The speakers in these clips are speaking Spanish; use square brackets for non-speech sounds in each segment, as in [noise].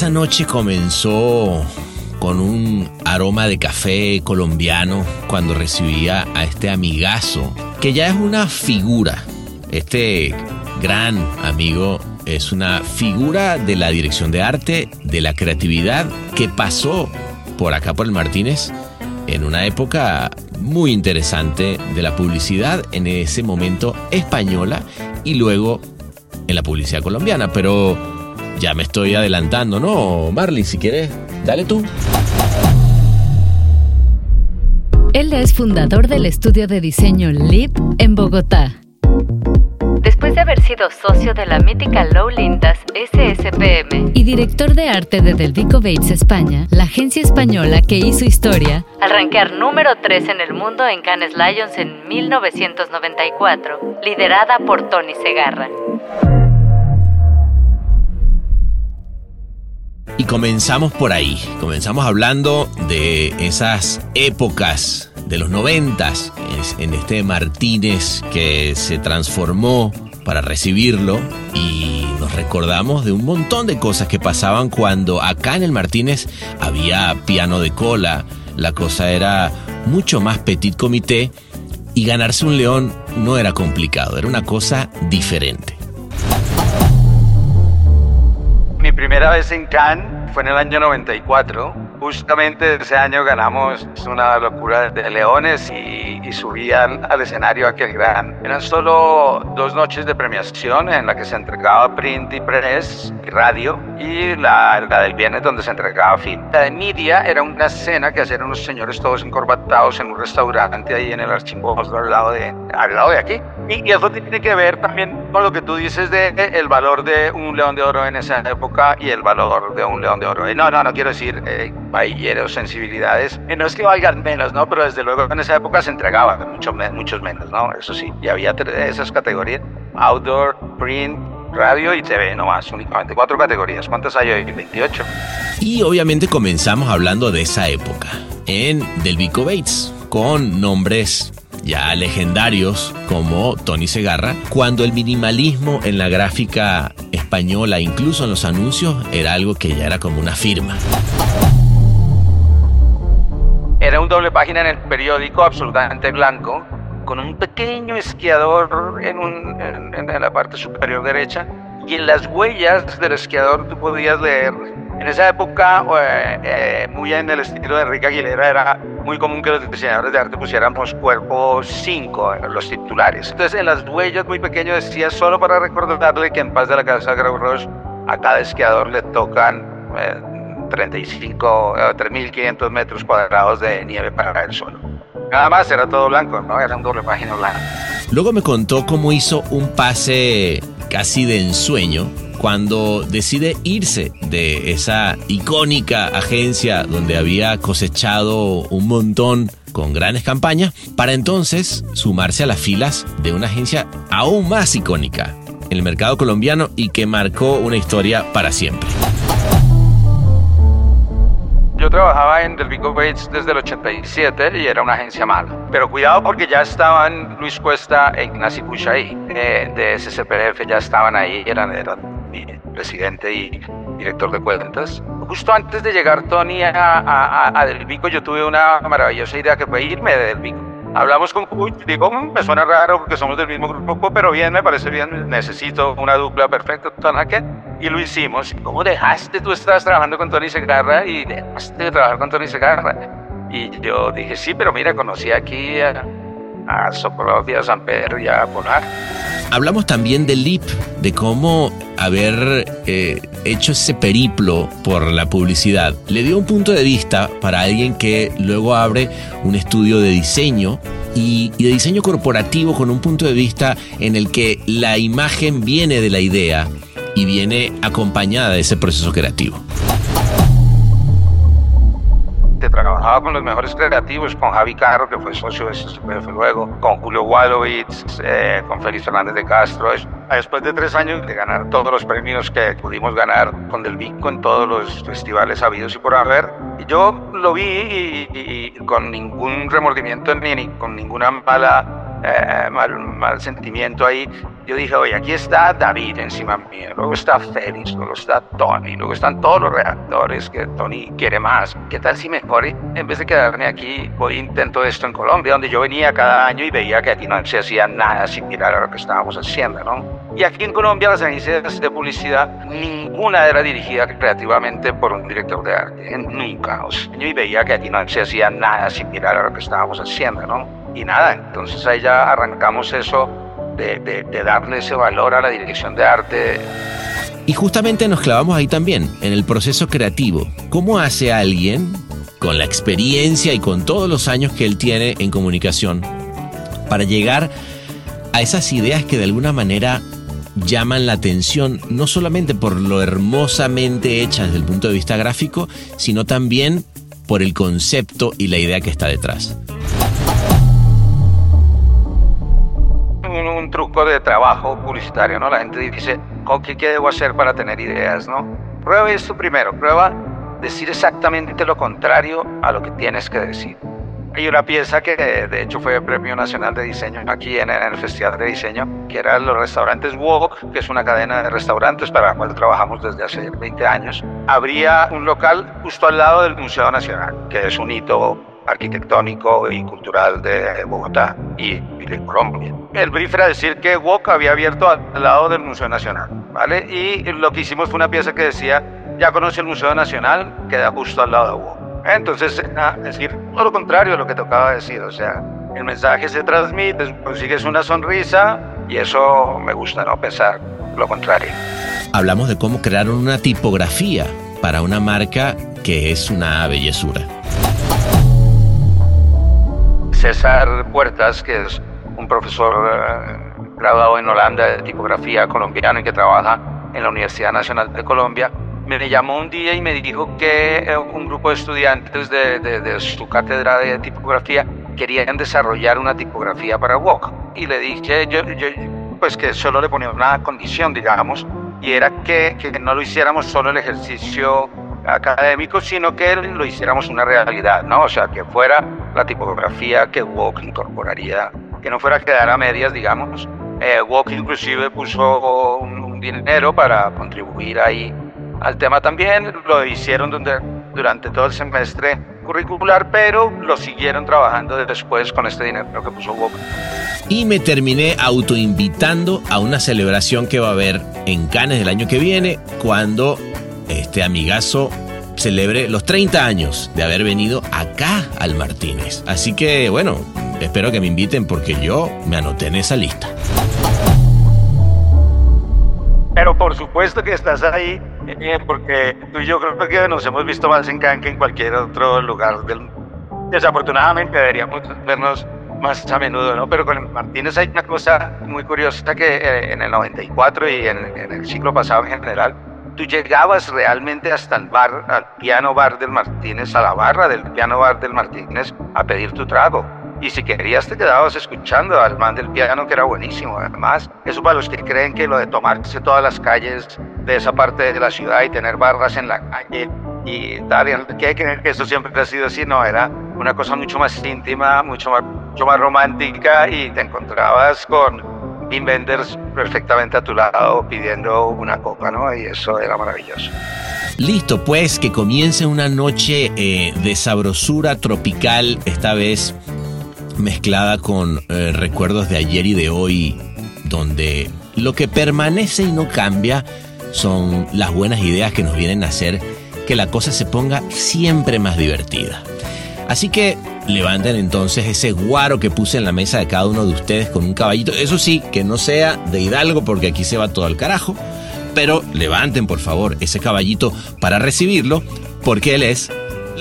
Esa noche comenzó con un aroma de café colombiano cuando recibía a este amigazo, que ya es una figura. Este gran amigo es una figura de la dirección de arte, de la creatividad, que pasó por acá por el Martínez en una época muy interesante de la publicidad, en ese momento española y luego en la publicidad colombiana. Pero ya me estoy adelantando, ¿no? Marley, si quieres, dale tú. Él es fundador del estudio de diseño LIP en Bogotá. Después de haber sido socio de la mítica Low Lindas SSPM y director de arte de Delvico Bates España, la agencia española que hizo historia al rankear número 3 en el mundo en Cannes Lions en 1994, liderada por Tony Segarra. Y comenzamos por ahí, comenzamos hablando de esas épocas de los noventas, en este Martínez que se transformó para recibirlo y nos recordamos de un montón de cosas que pasaban cuando acá en el Martínez había piano de cola, la cosa era mucho más petit comité y ganarse un león no era complicado, era una cosa diferente. Mi primera vez en Cannes fue en el año 94. Justamente ese año ganamos una locura de leones y, subían al escenario aquel gran. Eran solo dos noches de premiación en la que se entregaba print y press y radio y la, la del viernes donde se entregaba film. La de media era una escena que hacían unos señores todos encorbatados en un restaurante ahí en el Archimbósforo al lado de, al lado de aquí. Y, y, eso tiene que ver también con lo que tú dices de el valor de un león de oro en esa época y el valor de un león de oro. No, no, no quiero decir eh, sensibilidades. Y no es que valgan menos, ¿no? Pero desde luego en esa época se entregaban mucho, muchos menos, ¿no? Eso sí. Y había esas categorías. Outdoor, print, radio y TV nomás, únicamente cuatro categorías. ¿Cuántas hay hoy? 28. Y obviamente comenzamos hablando de esa época en Delvico Bates, con nombres ya legendarios como Tony Segarra, cuando el minimalismo en la gráfica española, incluso en los anuncios, era algo que ya era como una firma. Era un doble página en el periódico absolutamente blanco, con un pequeño esquiador en, en la parte superior derecha, y en las huellas del esquiador tú podías leer en esa época, eh, eh, muy en el estilo de Enrique Aguilera, era muy común que los diseñadores de arte pusiéramos cuerpo 5 en los titulares. Entonces, en las huellas muy pequeñas decía solo para recordarle que en Paz de la Casa Grau Roche a cada esquiador le tocan 35, eh, 3.500 metros cuadrados de nieve para el suelo. Nada más, era todo blanco, ¿no? Era un doble página blanca. Luego me contó cómo hizo un pase casi de ensueño cuando decide irse de esa icónica agencia donde había cosechado un montón con grandes campañas, para entonces sumarse a las filas de una agencia aún más icónica el mercado colombiano y que marcó una historia para siempre. Yo trabajaba en Delvico Bates desde el 87 y era una agencia mala. Pero cuidado porque ya estaban Luis Cuesta e Ignacio Puchay eh, de SCPF, ya estaban ahí, eran, eran presidente y director de cuentas. Justo antes de llegar Tony a, a Delvico, yo tuve una maravillosa idea que fue irme de Delvico. Hablamos con Cuy, digo, mm, me suena raro porque somos del mismo grupo, pero bien, me parece bien, necesito una dupla perfecta, qué? y lo hicimos. ¿Cómo dejaste? Tú estabas trabajando con Tony Segarra y dejaste de trabajar con Tony Segarra. Y yo dije, sí, pero mira, conocí aquí a, a San Pedro y a Polar. Hablamos también del LIP, de cómo haber eh, hecho ese periplo por la publicidad le dio un punto de vista para alguien que luego abre un estudio de diseño y, de diseño corporativo con un punto de vista en el que la imagen viene de la idea y viene acompañada de ese proceso creativo trabajaba con los mejores creativos, con Javi Carro, que fue socio de SPF luego, con Julio Walowitz, eh, con Félix Fernández de Castro. Después de tres años de ganar todos los premios que pudimos ganar con Del Vico en todos los festivales habidos y por haber, yo lo vi y, con ningún remordimiento ni con ninguna mala eh, mal, mal, sentimiento ahí. Yo dije, oye, aquí está David encima mío, luego está Félix, luego está Tony, luego están todos los reactores que Tony quiere más. ¿Qué tal si mejor, en vez de quedarme aquí, voy e intento esto en Colombia, donde yo venía cada año y veía que aquí no se hacía nada similar a lo que estábamos haciendo, ¿no? Y aquí en Colombia las agencias de publicidad, ninguna era dirigida creativamente por un director de arte, nunca. O sea, yo veía que aquí no se hacía nada similar a lo que estábamos haciendo, ¿no? Y nada, entonces ahí ya arrancamos eso de, darle ese valor a la dirección de arte. Y justamente nos clavamos ahí también, en el proceso creativo. ¿Cómo hace alguien, con la experiencia y con todos los años que él tiene en comunicación, para llegar a esas ideas que de alguna manera llaman la atención, no solamente por lo hermosamente hechas desde el punto de vista gráfico, sino también por el concepto y la idea que está detrás? Truco de trabajo publicitario, ¿no? La gente dice, ¿qué, ¿qué debo hacer para tener ideas, no? Prueba esto primero, prueba decir exactamente lo contrario a lo que tienes que decir. Hay una pieza que de hecho fue Premio Nacional de Diseño aquí en, el Festival de Diseño, que eran los restaurantes Wok, que es una cadena de restaurantes para la cual trabajamos desde hace 20 años. Habría un local justo al lado del Museo Nacional, que es un hito arquitectónico y cultural de Bogotá y, de Colombia. El brief era decir que WOC había abierto al lado del Museo Nacional, ¿vale? Y lo que hicimos fue una pieza que decía, ya conoce el Museo Nacional, queda justo al lado de WOC. Entonces, es decir, todo lo contrario a lo que tocaba decir, o sea, el mensaje se transmite, consigues una sonrisa y eso me gusta, ¿no? Pensar lo contrario. Hablamos de cómo crear una tipografía para una marca que es una bellezura. César Puertas, que es un profesor eh, graduado en Holanda de tipografía colombiano y que trabaja en la Universidad Nacional de Colombia, me llamó un día y me dijo que eh, un grupo de estudiantes de, su cátedra de tipografía querían desarrollar una tipografía para WOC. Y le dije, yo, pues que solo le ponía una condición, digamos, y era que, que no lo hiciéramos solo el ejercicio académico, sino que lo hiciéramos una realidad, ¿no? O sea, que fuera la tipografía que Wok incorporaría, que no fuera a quedar a medias, digamos. Eh, Wok inclusive puso un, dinero para contribuir ahí al tema también, lo hicieron durante todo el semestre curricular, pero lo siguieron trabajando después con este dinero que puso Wok. Y me terminé autoinvitando a una celebración que va a haber en Cannes el año que viene, cuando este amigazo celebre los 30 años de haber venido acá al Martínez. Así que bueno, espero que me inviten porque yo me anoté en esa lista. Pero por supuesto que estás ahí, eh, porque tú y yo creo que nos hemos visto más en Cannes que en cualquier otro lugar del mundo. Desafortunadamente deberíamos vernos más a menudo, ¿no? Pero con el Martínez hay una cosa muy curiosa que eh, en el 94 y en, en el siglo pasado en general, tú llegabas realmente hasta el bar, al piano bar del Martínez, a la barra del piano bar del Martínez, a pedir tu trago. Y si querías te quedabas escuchando al man del piano que era buenísimo. Además, eso para los que creen que lo de tomarse todas las calles de esa parte de la ciudad y tener barras en la calle y tal, que que eso siempre ha sido así, no, era una cosa mucho más íntima, mucho más, mucho más romántica y te encontrabas con Wim Wenders perfectamente a tu lado pidiendo una copa, ¿no? Y eso era maravilloso. Listo, pues que comience una noche eh, de sabrosura tropical, esta vez mezclada con eh, recuerdos de ayer y de hoy, donde lo que permanece y no cambia son las buenas ideas que nos vienen a hacer que la cosa se ponga siempre más divertida. Así que levanten entonces ese guaro que puse en la mesa de cada uno de ustedes con un caballito. Eso sí, que no sea de Hidalgo porque aquí se va todo al carajo. Pero levanten por favor ese caballito para recibirlo porque él es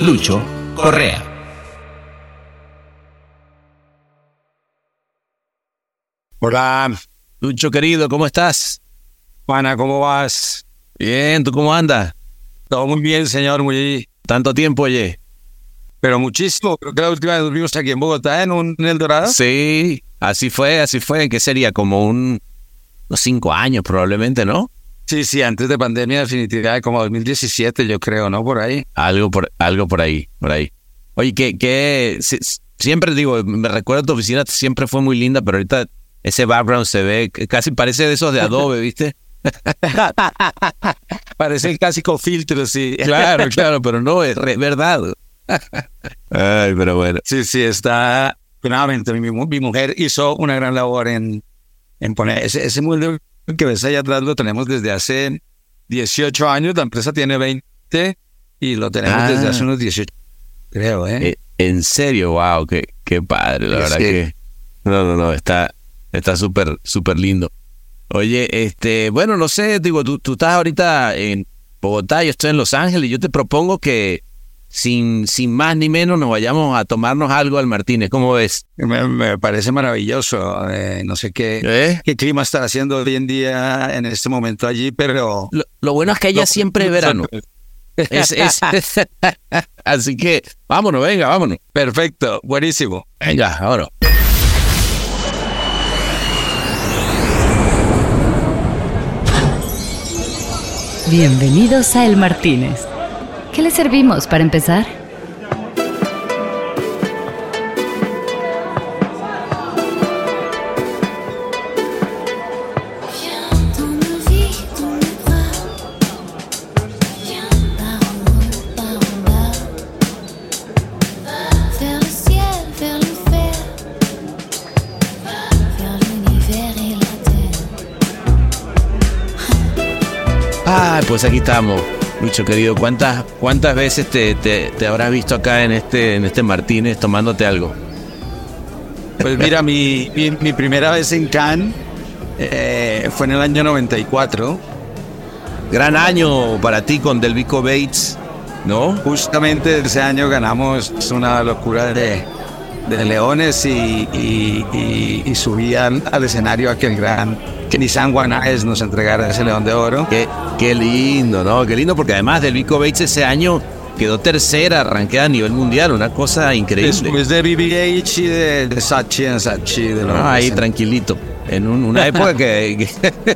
Lucho Correa. Hola, Lucho querido, ¿cómo estás? Juana, ¿cómo vas? Bien, ¿tú cómo andas? Todo muy bien, señor, muy... Tanto tiempo, oye. Pero muchísimo. Creo que la última vez vimos aquí en Bogotá, en un en El Dorado. Sí, así fue, así fue. ¿Qué sería? Como un, unos cinco años probablemente, ¿no? Sí, sí, antes de pandemia, definitivamente, como 2017, yo creo, ¿no? Por ahí. Algo por, algo por ahí, por ahí. Oye, que, que si- siempre digo, me recuerdo tu oficina, siempre fue muy linda, pero ahorita ese background se ve, casi parece de esos de Adobe, [laughs] ¿viste? Parece casi con filtros, sí. Claro, claro, pero no, es re- verdad. Ay, pero bueno. Sí, sí, está. Nuevamente, mi, mu- mi mujer hizo una gran labor en, en poner ese, ese que ves allá atrás, lo tenemos desde hace 18 años. La empresa tiene 20 y lo tenemos Ah. desde hace unos 18, creo, ¿eh? Eh, en serio, wow, qué, qué padre, la Sí, verdad sí. que. No, no, no, está está súper, súper lindo. Oye, este, bueno, no sé, digo, tú, tú estás ahorita en Bogotá, yo estoy en Los Ángeles, y yo te propongo que sin, sin más ni menos nos vayamos a tomarnos algo al Martínez, ¿cómo ves? Me, me parece maravilloso. eh, no sé qué, ¿Eh? qué clima está haciendo hoy en día en este momento allí, pero. Lo, lo bueno es que allá No, siempre es verano. Es, es- [laughs] así que vámonos, venga, vámonos. Perfecto, buenísimo. Venga, vámonos. Bienvenidos a El Martínez. ¿Qué le servimos para empezar? Ah, pues aquí estamos, Lucho querido. ¿Cuántas, cuántas veces te, te, te habrás visto acá en este, en este Martínez tomándote algo? Pues mira, mi, mi, primera vez en Cannes eh, fue en el año 94. Gran año para ti con Delvico Bates, ¿no? Justamente ese año ganamos una locura de, de leones y- y subían al escenario aquel gran que Nissan Guanaes nos entregara ese león de oro. Qué, qué lindo, ¿no? Qué lindo porque además Delvico Bates ese año quedó tercera, arranqueda a nivel mundial, una cosa increíble. Después de BBH y de, de Sachi en Sachi. De los- Ah, ahí tranquilito. En un- una época que,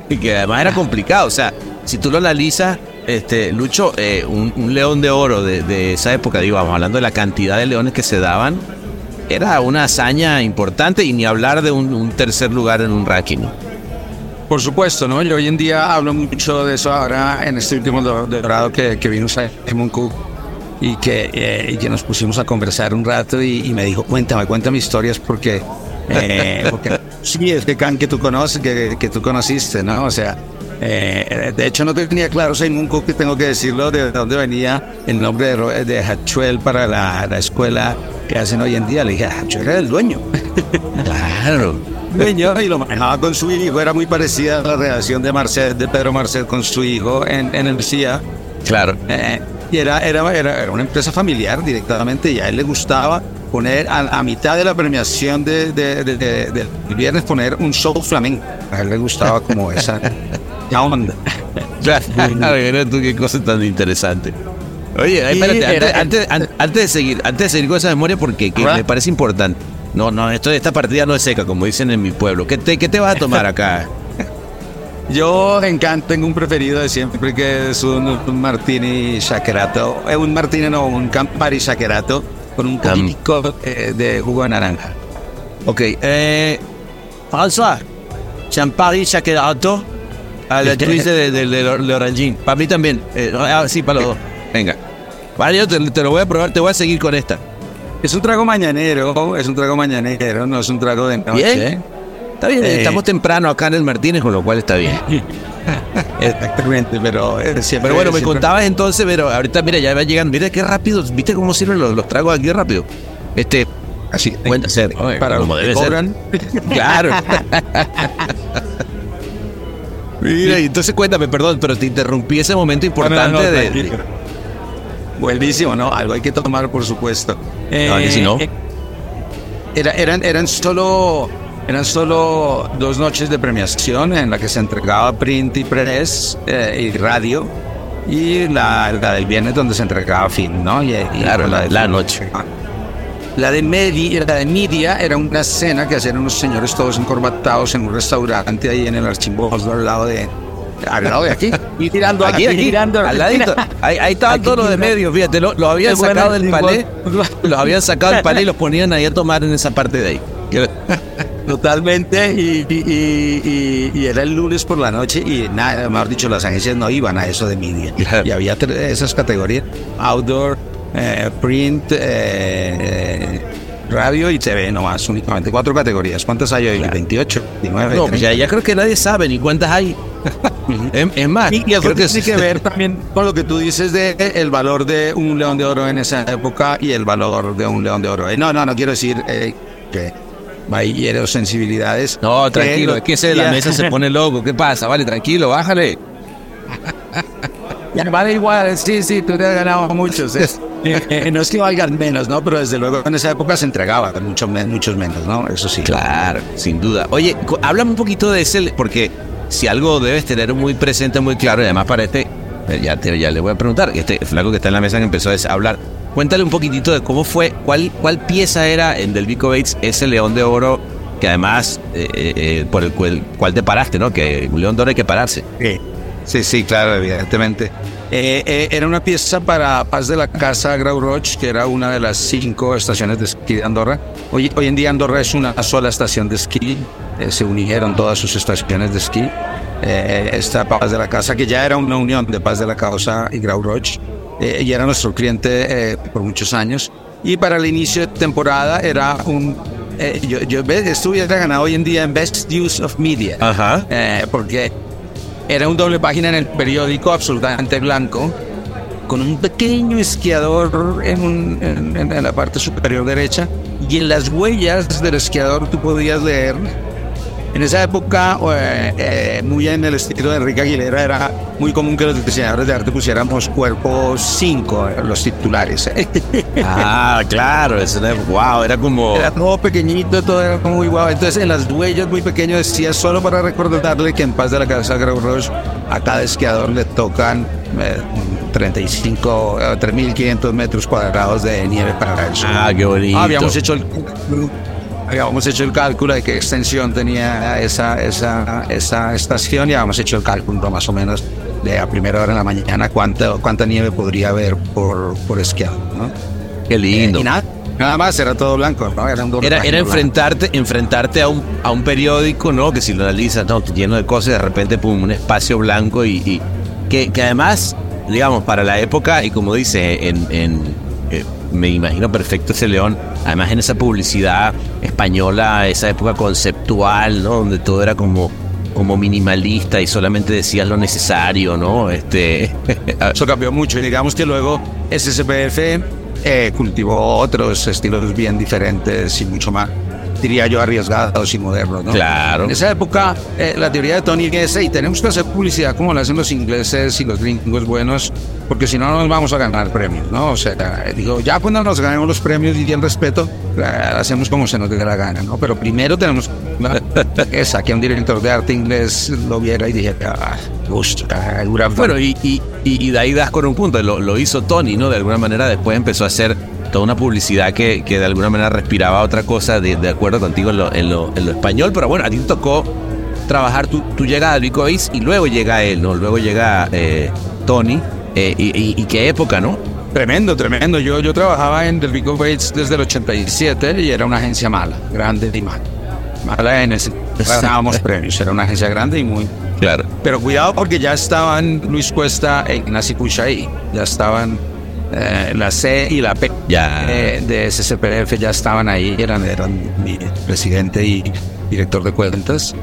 que, [laughs] que además era complicado. O sea, si tú lo analizas, este, Lucho, eh, un, un león de oro de, de esa época, digo, vamos hablando de la cantidad de leones que se daban, era una hazaña importante y ni hablar de un, un tercer lugar en un ranking. Por supuesto, ¿no? Yo hoy en día hablo mucho de eso ahora en este último do- dorado que, que vino Simon Cook y que, eh, y que nos pusimos a conversar un rato y, y me dijo, cuéntame, cuéntame historias porque, eh, porque [laughs] sí, es que Can que tú conoces, que, que tú conociste, ¿no? O sea, eh, de hecho no tenía claro Simon Cook, que tengo que decirlo, de dónde venía el nombre de, de Hatchuel para la, la escuela que hacen hoy en día. Le dije, Hatchuel era el dueño. Claro. Dueño y lo manejaba con su hijo. Era muy parecida a la relación de Marcel, de Pedro Marcel con su hijo en, en el CIA. Claro. Eh, y era, era, era, era una empresa familiar directamente y a él le gustaba poner a, a mitad de la premiación de, de- de- de- del viernes poner un show flamenco. A él le gustaba como esa, [laughs] esa onda. Claro, [laughs] mira tú qué cosa tan interesante. Oye, espérate, antes, antes- an- antes de seguir, antes de seguir con esa memoria, porque que me parece importante. No, no, esto, esta partida no es seca, como dicen en mi pueblo. ¿Qué te, qué te vas a tomar acá? [laughs] Yo en Cannes tengo un preferido de siempre que es un, un martini shakerato. Eh, un martini no, un Campari shakerato con un poquitico eh, de jugo de naranja. Ok, eh, François, Champari Shakerato a la twist de, de, de, de Orangín. Para mí también. Eh, ah, sí, para los dos. Venga. Vale, yo te, te lo voy a probar, te voy a seguir con esta. Es un trago mañanero, es un trago mañanero, no es un trago de noche. Bien. Está bien, Eh. estamos temprano acá en el Martínez, con lo cual está bien. [laughs] Exactamente, pero eh, siempre. Pero bueno, me siempre- contabas entonces, pero ahorita mira, ya va llegando. Mira qué rápido, ¿viste cómo sirven los, los tragos aquí rápido? Este, Así, cuenta ser, para como debe ser. [laughs] Claro. [laughs] Mira, y entonces cuéntame, perdón, pero te interrumpí ese momento importante No, no, no, de. Buenísimo, ¿no? Algo hay que tomar, por supuesto. No, que si no. eh, era- eran, eran solo Eran solo dos noches de premiación en la que se entregaba print y press eh, y radio y la, la del viernes donde se entregaba film, ¿no? Y, y Claro, la- de- la noche. La de, media, la de media era una escena que hacían unos señores todos encorbatados en un restaurante ahí en el archivo al lado de, al lado de aquí. Y tirando Aquí, aquí, tirando al ladito. Ahí, ahí estaban Aquí todos los de medio, fíjate, lo- los habían sacado del palé, los habían sacado del palé y los ponían ahí a tomar en esa parte de ahí. [laughs] Totalmente, y, y- y- y- y era el lunes por la noche y nada, mejor dicho, las agencias no iban a eso de media. Claro. Y había esas categorías, outdoor, eh, print, eh, eh, radio y TV nomás, únicamente cuatro categorías. ¿Cuántas hay hoy? 28, 29, No, pues 30. ya, ya creo que nadie sabe ni cuántas hay. [laughs] es, es más, Y, y eso creo que tiene que ver [laughs] también con lo que tú dices de el valor de un león de oro en esa época y el valor de un león de oro. No, no, no quiero decir eh, que hiero sensibilidades. No, tranquilo, es que ese de la mesa se pone loco. ¿Qué pasa? Vale, tranquilo, bájale. [laughs] Ya, vale igual, sí, sí, tú te has ganado muchos. eh. [laughs] Eh, no es que valgan menos, ¿no? Pero desde luego en esa época se entregaba mucho, muchos menos, ¿no? Eso sí. Claro, sin duda. Oye, háblame un poquito de ese, porque si algo debes tener muy presente, muy claro, y además para este, eh, ya, te, ya le voy a preguntar, este flaco que está en la mesa que empezó a hablar, cuéntale un poquitito de cómo fue, cuál, cuál pieza era en Del Vico Bates ese león de oro que además eh, eh, por el cual, cual te paraste, ¿no? Que un león de oro hay que pararse. Sí, sí, sí, claro, evidentemente. Eh, eh, era una pieza para Paz de la Casa Grau Roig, que era una de las cinco estaciones de esquí de Andorra. Hoy, hoy en día Andorra es una sola estación de esquí, eh, se unieron todas sus estaciones de esquí. Eh, esta Paz de la Casa, que ya era una unión de Paz de la Causa y Grau Roig, eh, y era nuestro cliente eh, por muchos años. Y para el inicio de temporada era un... eh, yo, yo hubiera ganado hoy en día en Best Use of Media. Ajá. Eh, porque era un doble página en el periódico absolutamente blanco, con un pequeño esquiador en, un- la parte superior derecha, y en las huellas del esquiador tú podías leer. En esa época, eh, eh, muy en el estilo de Enrique Aguilera, era muy común que los diseñadores de arte pusiéramos cuerpo 5, los titulares. ¿eh? [laughs] Ah, claro, eso era, wow, era como... Era todo pequeñito, todo era como muy guau. Entonces, en las huellas muy pequeño decía solo para recordarle que en Paz de la Casa Grau Roig a cada esquiador le tocan eh, 35, eh, 3.500 metros cuadrados de nieve para eso. Ah, qué bonito. Habíamos hecho el habíamos hecho el cálculo de qué extensión tenía esa, esa, esa estación y habíamos hecho el cálculo más o menos de a primera hora de la mañana cuánta, cuánta nieve podría haber por, por esquiador, ¿no? Qué lindo. Eh, y nada, nada más, era todo blanco, ¿no? Era, un Era, era blanco. enfrentarte, enfrentarte a un, a un periódico, ¿no? Que si lo analizas, no, lleno de cosas, de repente, pum, un espacio blanco y, y que, que además, digamos, para la época, y como dice, en, en, eh, me imagino perfecto ese león, además en esa publicidad española, esa época conceptual, ¿no? Donde todo era como como minimalista y solamente decías lo necesario, ¿no? Este [laughs] Eso cambió mucho y digamos que luego SSPF eh, cultivó otros estilos bien diferentes y mucho más, diría yo, arriesgados y modernos. ¿no? Claro. En esa época, eh, la teoría de Tony es, y tenemos que hacer publicidad como lo hacen los ingleses y los gringos buenos, porque si no, no nos vamos a ganar premios, ¿no? O sea, digo, ya cuando nos ganemos los premios y bien respeto, hacemos como se nos dé la gana, ¿no? Pero primero tenemos [laughs] esa, que un director de arte inglés lo viera y dijera, ah, gusto, ah, Bueno, y, y, y- y de ahí das con un punto, lo, lo hizo Tony, ¿no? De alguna manera después empezó a hacer toda una publicidad que, que de alguna manera respiraba otra cosa, de, de acuerdo contigo en lo, en, lo, en lo español, pero bueno, a ti te tocó trabajar, tú, tú llegas a Vico Ace y luego llega él, ¿no? Luego llega eh, Tony, eh, y, y- y qué época, ¿no? Tremendo, tremendo. Yo, yo trabajaba en Delvico Bates desde el 87 y era una agencia mala, grande y mala. Mala en ese. [laughs] Ganábamos premios, era una agencia grande y muy. Claro. Pero cuidado porque ya estaban Luis Cuesta e Ignacio Puch ahí. Ya estaban eh, la C y la P Ya. eh, de SCPF, ya estaban ahí. Eran, eran mi presidente y director de cuentas.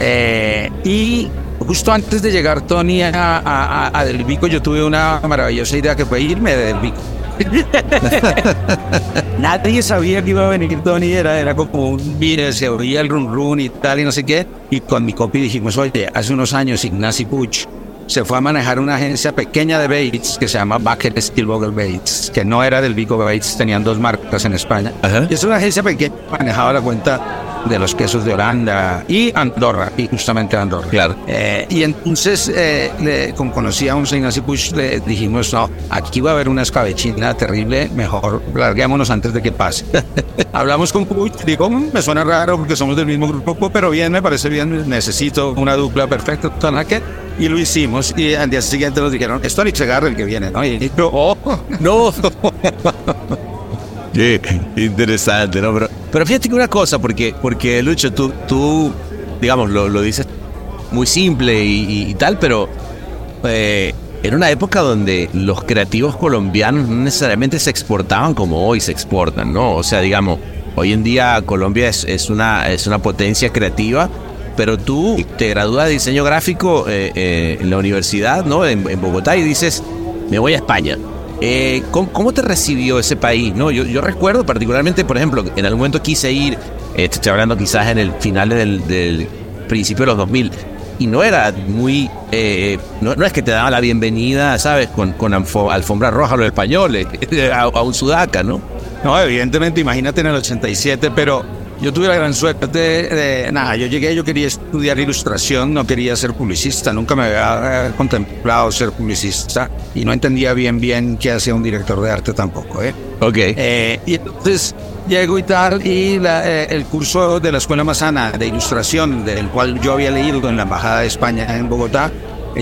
Eh, y justo antes de llegar Tony a, a, a- Del Vico, yo tuve una maravillosa idea que fue irme de Del Vico. [laughs] Nadie sabía que iba a venir Tony, era, era como un mire, se oía el run run y tal y no sé qué. Y con mi copy dijimos, oye, hace unos años Ignacy Puch se fue a manejar una agencia pequeña de Bates que se llama Baker Stillvogel Bates, que no era del Vico Bates, tenían dos marcas en España. Ajá. Y es una agencia pequeña, manejaba la cuenta de los quesos de Holanda y Andorra, y justamente Andorra. Claro. Eh, y entonces, eh, le- como conocía a un señor Push, le dijimos, no, aquí va a haber una escabechina terrible, mejor larguémonos antes de que pase. [laughs] Hablamos con Push, digo, "Mm, me suena raro porque somos del mismo grupo, pero bien, me parece bien, necesito una dupla perfecta, tal, ¿qué?". y lo hicimos. Y al día siguiente nos dijeron, es Tony Segarra el que viene, ¿no? Y yo, oh, No. [laughs] Qué interesante, ¿no? Pero, pero fíjate que una cosa, porque, porque Lucho, tú, tú digamos, lo, lo dices muy simple y, tal, pero eh, era una época donde los creativos colombianos no necesariamente se exportaban como hoy se exportan, ¿no? O sea, digamos, hoy en día Colombia es, es una, es una potencia creativa, pero tú te gradúas de diseño gráfico eh, eh, en la universidad, ¿no? En, en Bogotá y dices, me voy a España. Eh, ¿cómo, te recibió ese país? No, yo, recuerdo particularmente, por ejemplo, en algún momento quise ir, eh, estoy hablando quizás en el final del, principio de los 2000, y no era muy, eh, no, es que te daban la bienvenida, ¿sabes? Con, con alfo- alfombra roja a los españoles, [laughs] a, a un sudaca, ¿no? No, evidentemente, imagínate en el 87, pero yo tuve la gran suerte de, nada, yo llegué, yo quería estudiar ilustración, no quería ser publicista, nunca me había eh, contemplado ser publicista y no entendía bien bien qué hacía un director de arte tampoco, ¿eh? Ok. Eh, y entonces llego y tal, y la, eh, el curso de la Escuela Mazana de Ilustración, del cual yo había leído en la Embajada de España en Bogotá,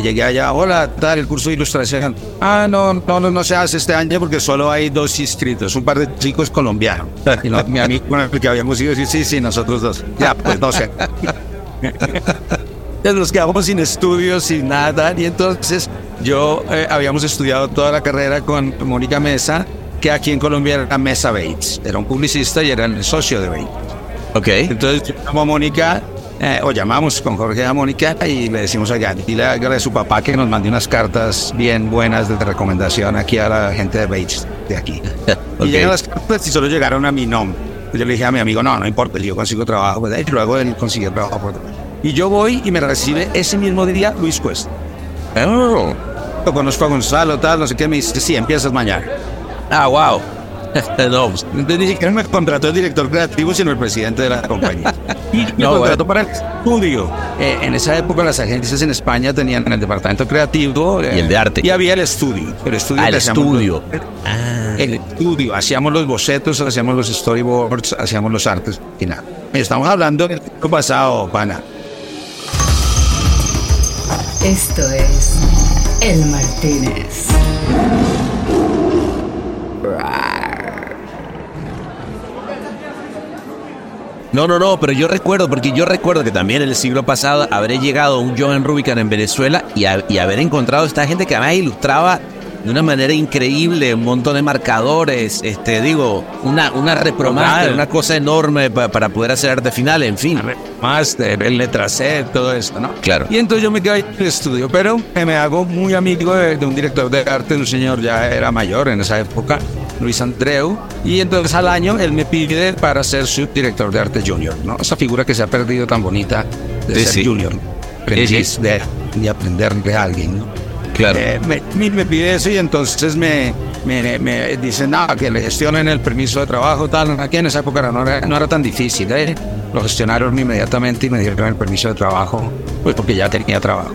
llegué allá, hola, tal, el curso de ilustración. Ah, no, no, no, no se hace este año porque solo hay dos inscritos, un par de chicos colombianos. Y no, mi amigo con el que habíamos ido, sí, sí, sí, nosotros dos. Ya, pues no sé. Entonces nos quedamos sin estudios, sin nada, y entonces yo eh, habíamos estudiado toda la carrera con Mónica Mesa, que aquí en Colombia era Mesa Bates, era un publicista y era el socio de Bates. Ok. Entonces yo llamo a Mónica, eh, o llamamos con Jorge a Mónica y le decimos allá, dile a su papá que nos mande unas cartas bien buenas de recomendación aquí a la gente de Bates, de aquí. [laughs] Ok. Y llegan las cartas y solo llegaron a mi nombre. Yo le dije a mi amigo, no, no importa, yo consigo trabajo. pues, Y luego él consiguió trabajo. por- Y yo voy y me recibe ese mismo día Luis Cuesta. Oh. Yo conozco a Gonzalo, tal, no sé qué, me dice, sí, empiezas mañana. Ah, wow. [laughs] no, Entonces ni siquiera me contrató el director creativo, sino el presidente de la compañía. Y me No, contrató para el estudio. Eh, en esa época las agencias en España tenían el departamento creativo eh, Y el de arte. Y había el estudio. El estudio, Ah, el que estudio. los- el estudio. Hacíamos los bocetos, hacíamos los storyboards, hacíamos los artes y nada. Estamos hablando del tiempo pasado, pana. Esto es El Martínez. No, no, no, pero yo recuerdo, porque yo recuerdo que también en el siglo pasado habré llegado a un Joan Rubicon en Venezuela y, a- y haber encontrado a esta gente que además ilustraba de una manera increíble, un montón de marcadores, este, digo, una, una repromaster, Total. una cosa enorme pa- para poder hacer arte final, en fin. Máster, el letra C, todo esto, ¿no? Claro. Y entonces yo me quedo ahí en el estudio, pero me hago muy amigo de, de un director de arte, un señor ya era mayor en esa época, Luis Andreu, y entonces al año él me pide para ser su director de arte junior, ¿no? Esa figura que se ha perdido tan bonita de Sí, ser sí. junior, aprendiz de, de aprender de alguien, ¿no? Claro. Eh, me, me- pide eso y entonces me, me, me dice, nada, que le gestionen el permiso de trabajo, tal. Aquí en esa época no era, no era tan difícil, ¿eh? Lo gestionaron inmediatamente y me dieron el permiso de trabajo, pues porque ya tenía trabajo.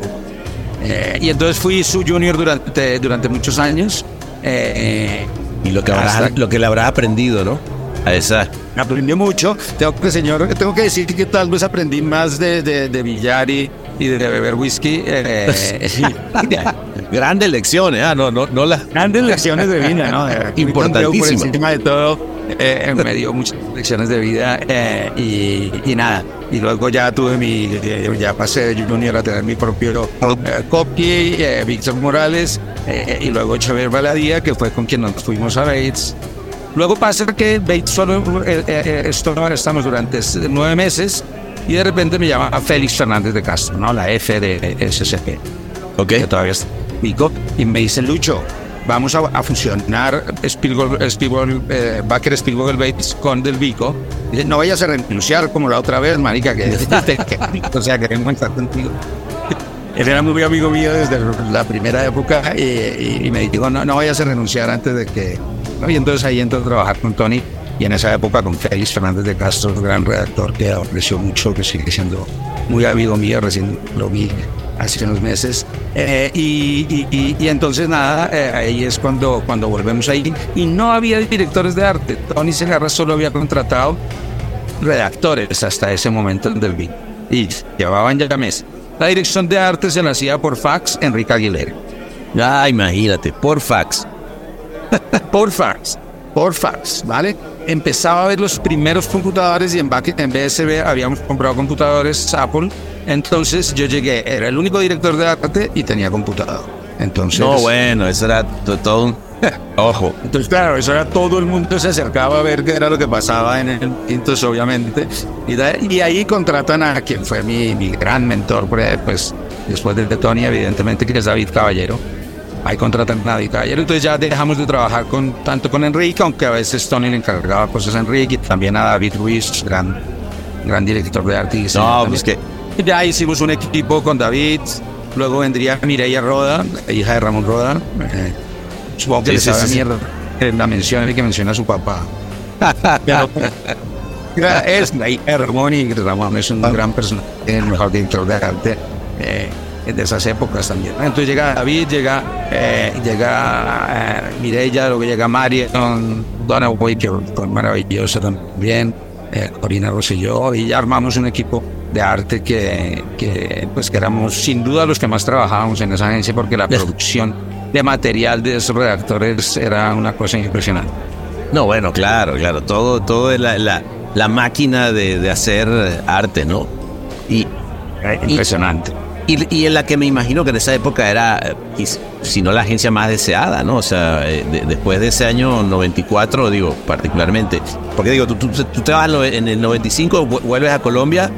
Eh, y entonces fui su junior durante, durante muchos años. Eh, Y lo que, habrá, lo que le habrá aprendido, ¿no? A esa. Aprendí mucho. Tengo que, señor, tengo que decir que tal vez aprendí más de, de, de billar y, y de beber whisky. eh, [laughs] Grandes lecciones, ah, no, no, no las. Grandes lecciones de vida, ¿no? Eh, Importantísimas. Por encima de todo, eh, me dio muchas lecciones de vida eh, y, y nada. Y luego ya tuve mi, eh, ya pasé de junior a tener mi propio eh, copy, eh, Víctor Morales, eh, y luego Xavier Baladía, que fue con quien nos fuimos a Bates. Luego pasa que Bates solo eh, estamos durante nueve meses y de repente me llama Félix Fernández de Castro, ¿no? La F de SCP Ok. que todavía está pico, y me dice Lucho, vamos a, a fusionar Spielberg, Spielberg, eh, Baker Spielberg Bates con Del Vico. Dice, no vayas a renunciar como la otra vez, marica, que, [laughs] que- o sea, queremos estar contigo. Él era muy amigo mío desde la primera época y, y- y me dijo, no, no vayas a renunciar antes de que... ¿no? Y entonces ahí entro a trabajar con Tony y en esa época con Félix Fernández de Castro, gran redactor que apreció mucho, que sigue siendo muy amigo mío, recién lo vi hace unos meses. Eh, y, y- y- y entonces nada, eh, ahí es cuando, cuando volvemos ahí. Y no había directores de arte. Tony Segarra solo había contratado redactores hasta ese momento del BIN. Y llevaban ya meses. La dirección de arte se la hacía por fax Enrique Aguilera. Ah, imagínate, por fax. [laughs] Por fax. Por fax, ¿vale? Empezaba a ver los primeros computadores y en, en BSB habíamos comprado computadores Apple. Entonces yo llegué, era el único director de arte y tenía computador. Entonces, No, bueno, eso era to- todo un... [laughs] Ojo. entonces, claro, eso era todo el mundo se acercaba a ver qué era lo que pasaba en el entonces obviamente. Y, de- y ahí contratan a quien fue mi, mi gran mentor, pues después de Tony, evidentemente, que es David Caballero. Ahí contratan a David Caballero. Entonces ya dejamos de trabajar con, tanto con Enrique, aunque a veces Tony le encargaba cosas a Enrique, y también a David Ruiz, gran, gran director de arte. y No, pues que... Ya hicimos un equipo con David. Luego vendría Mireia Roda, hija de Ramón Roda. eh, supongo que Sí, le sabe sí, sí. mierda la mención que menciona a su papá. [laughs] Pero, es la hija de Ramón y Ramón es un gran personaje, el mejor director de arte eh, de esas épocas también. Entonces llega David, llega, eh, llega eh, Mireia, luego llega Marion, Donna Boy, que fue maravillosa también, eh, Corina Rosselló, y ya armamos un equipo de arte que, que, pues, que éramos sin duda los que más trabajábamos en esa agencia porque la producción de material de esos redactores era una cosa impresionante. No, bueno, claro, claro. Todo, todo la, la, la máquina de, de hacer arte, ¿no? Y, Eh, Impresionante. y, y en la que me imagino que en esa época era, y si no la agencia más deseada, ¿no? O sea, eh, de- después de ese año 94, digo, particularmente. Porque digo, tú, tú, tú te vas en el 95, vu- vuelves a Colombia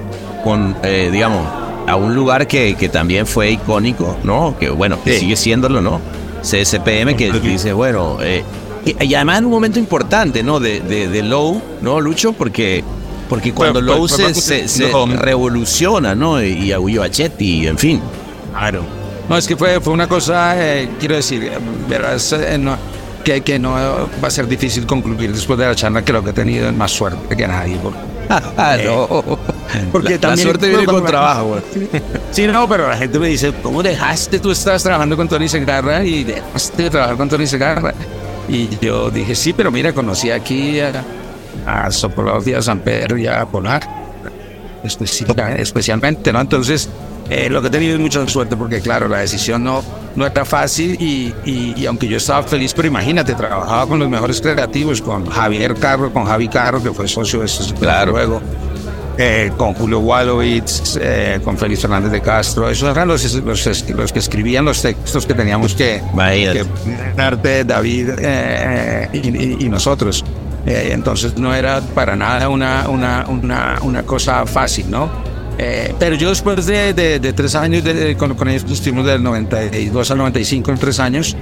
con, eh, digamos, a un lugar que, que también fue icónico, ¿no? Que bueno, que Sí. sigue siéndolo, ¿no? CSPM, que dice, bueno, eh, y, y además en un momento importante, ¿no? De, de, de Low, ¿no, Lucho? Porque, porque cuando Bueno, Low pues, se, se, no. revoluciona, ¿no? Y, a Guido Achetti, en fin. Claro. No, es que fue, fue una cosa, eh, quiero decir, verás, eh, no, que, que no va a ser difícil concluir después de la charla que lo que he tenido es más suerte que nadie. Porque, [laughs] Ah, Eh, no. porque la, también- la suerte viene con trabajo. [laughs] Sí, no, pero la gente me dice, ¿cómo dejaste? Tú estabas trabajando con Tony Segarra y dejaste de trabajar con Tony Segarra. Y yo dije, sí, pero mira, conocí aquí a, a Sokolov y a San Pedro y a Polar, especialmente, ¿no? Entonces, eh, lo que he tenido es mucha suerte porque, claro, la decisión no, no era fácil y, y- y aunque yo estaba feliz, pero imagínate, trabajaba con los mejores creativos, con Javier Carro, con Javi Carro, que fue socio de estos Claro. luego eh, con Julio Walowitz, eh, con Félix Fernández de Castro. Esos eran los, los, los que escribían los textos que teníamos que, que David y nosotros. Eh, entonces no era para nada una, una, una, una cosa fácil, ¿no? Eh, pero yo después de, de- de tres años, de- con, con ellos estuvimos del 92 al 95 en tres años,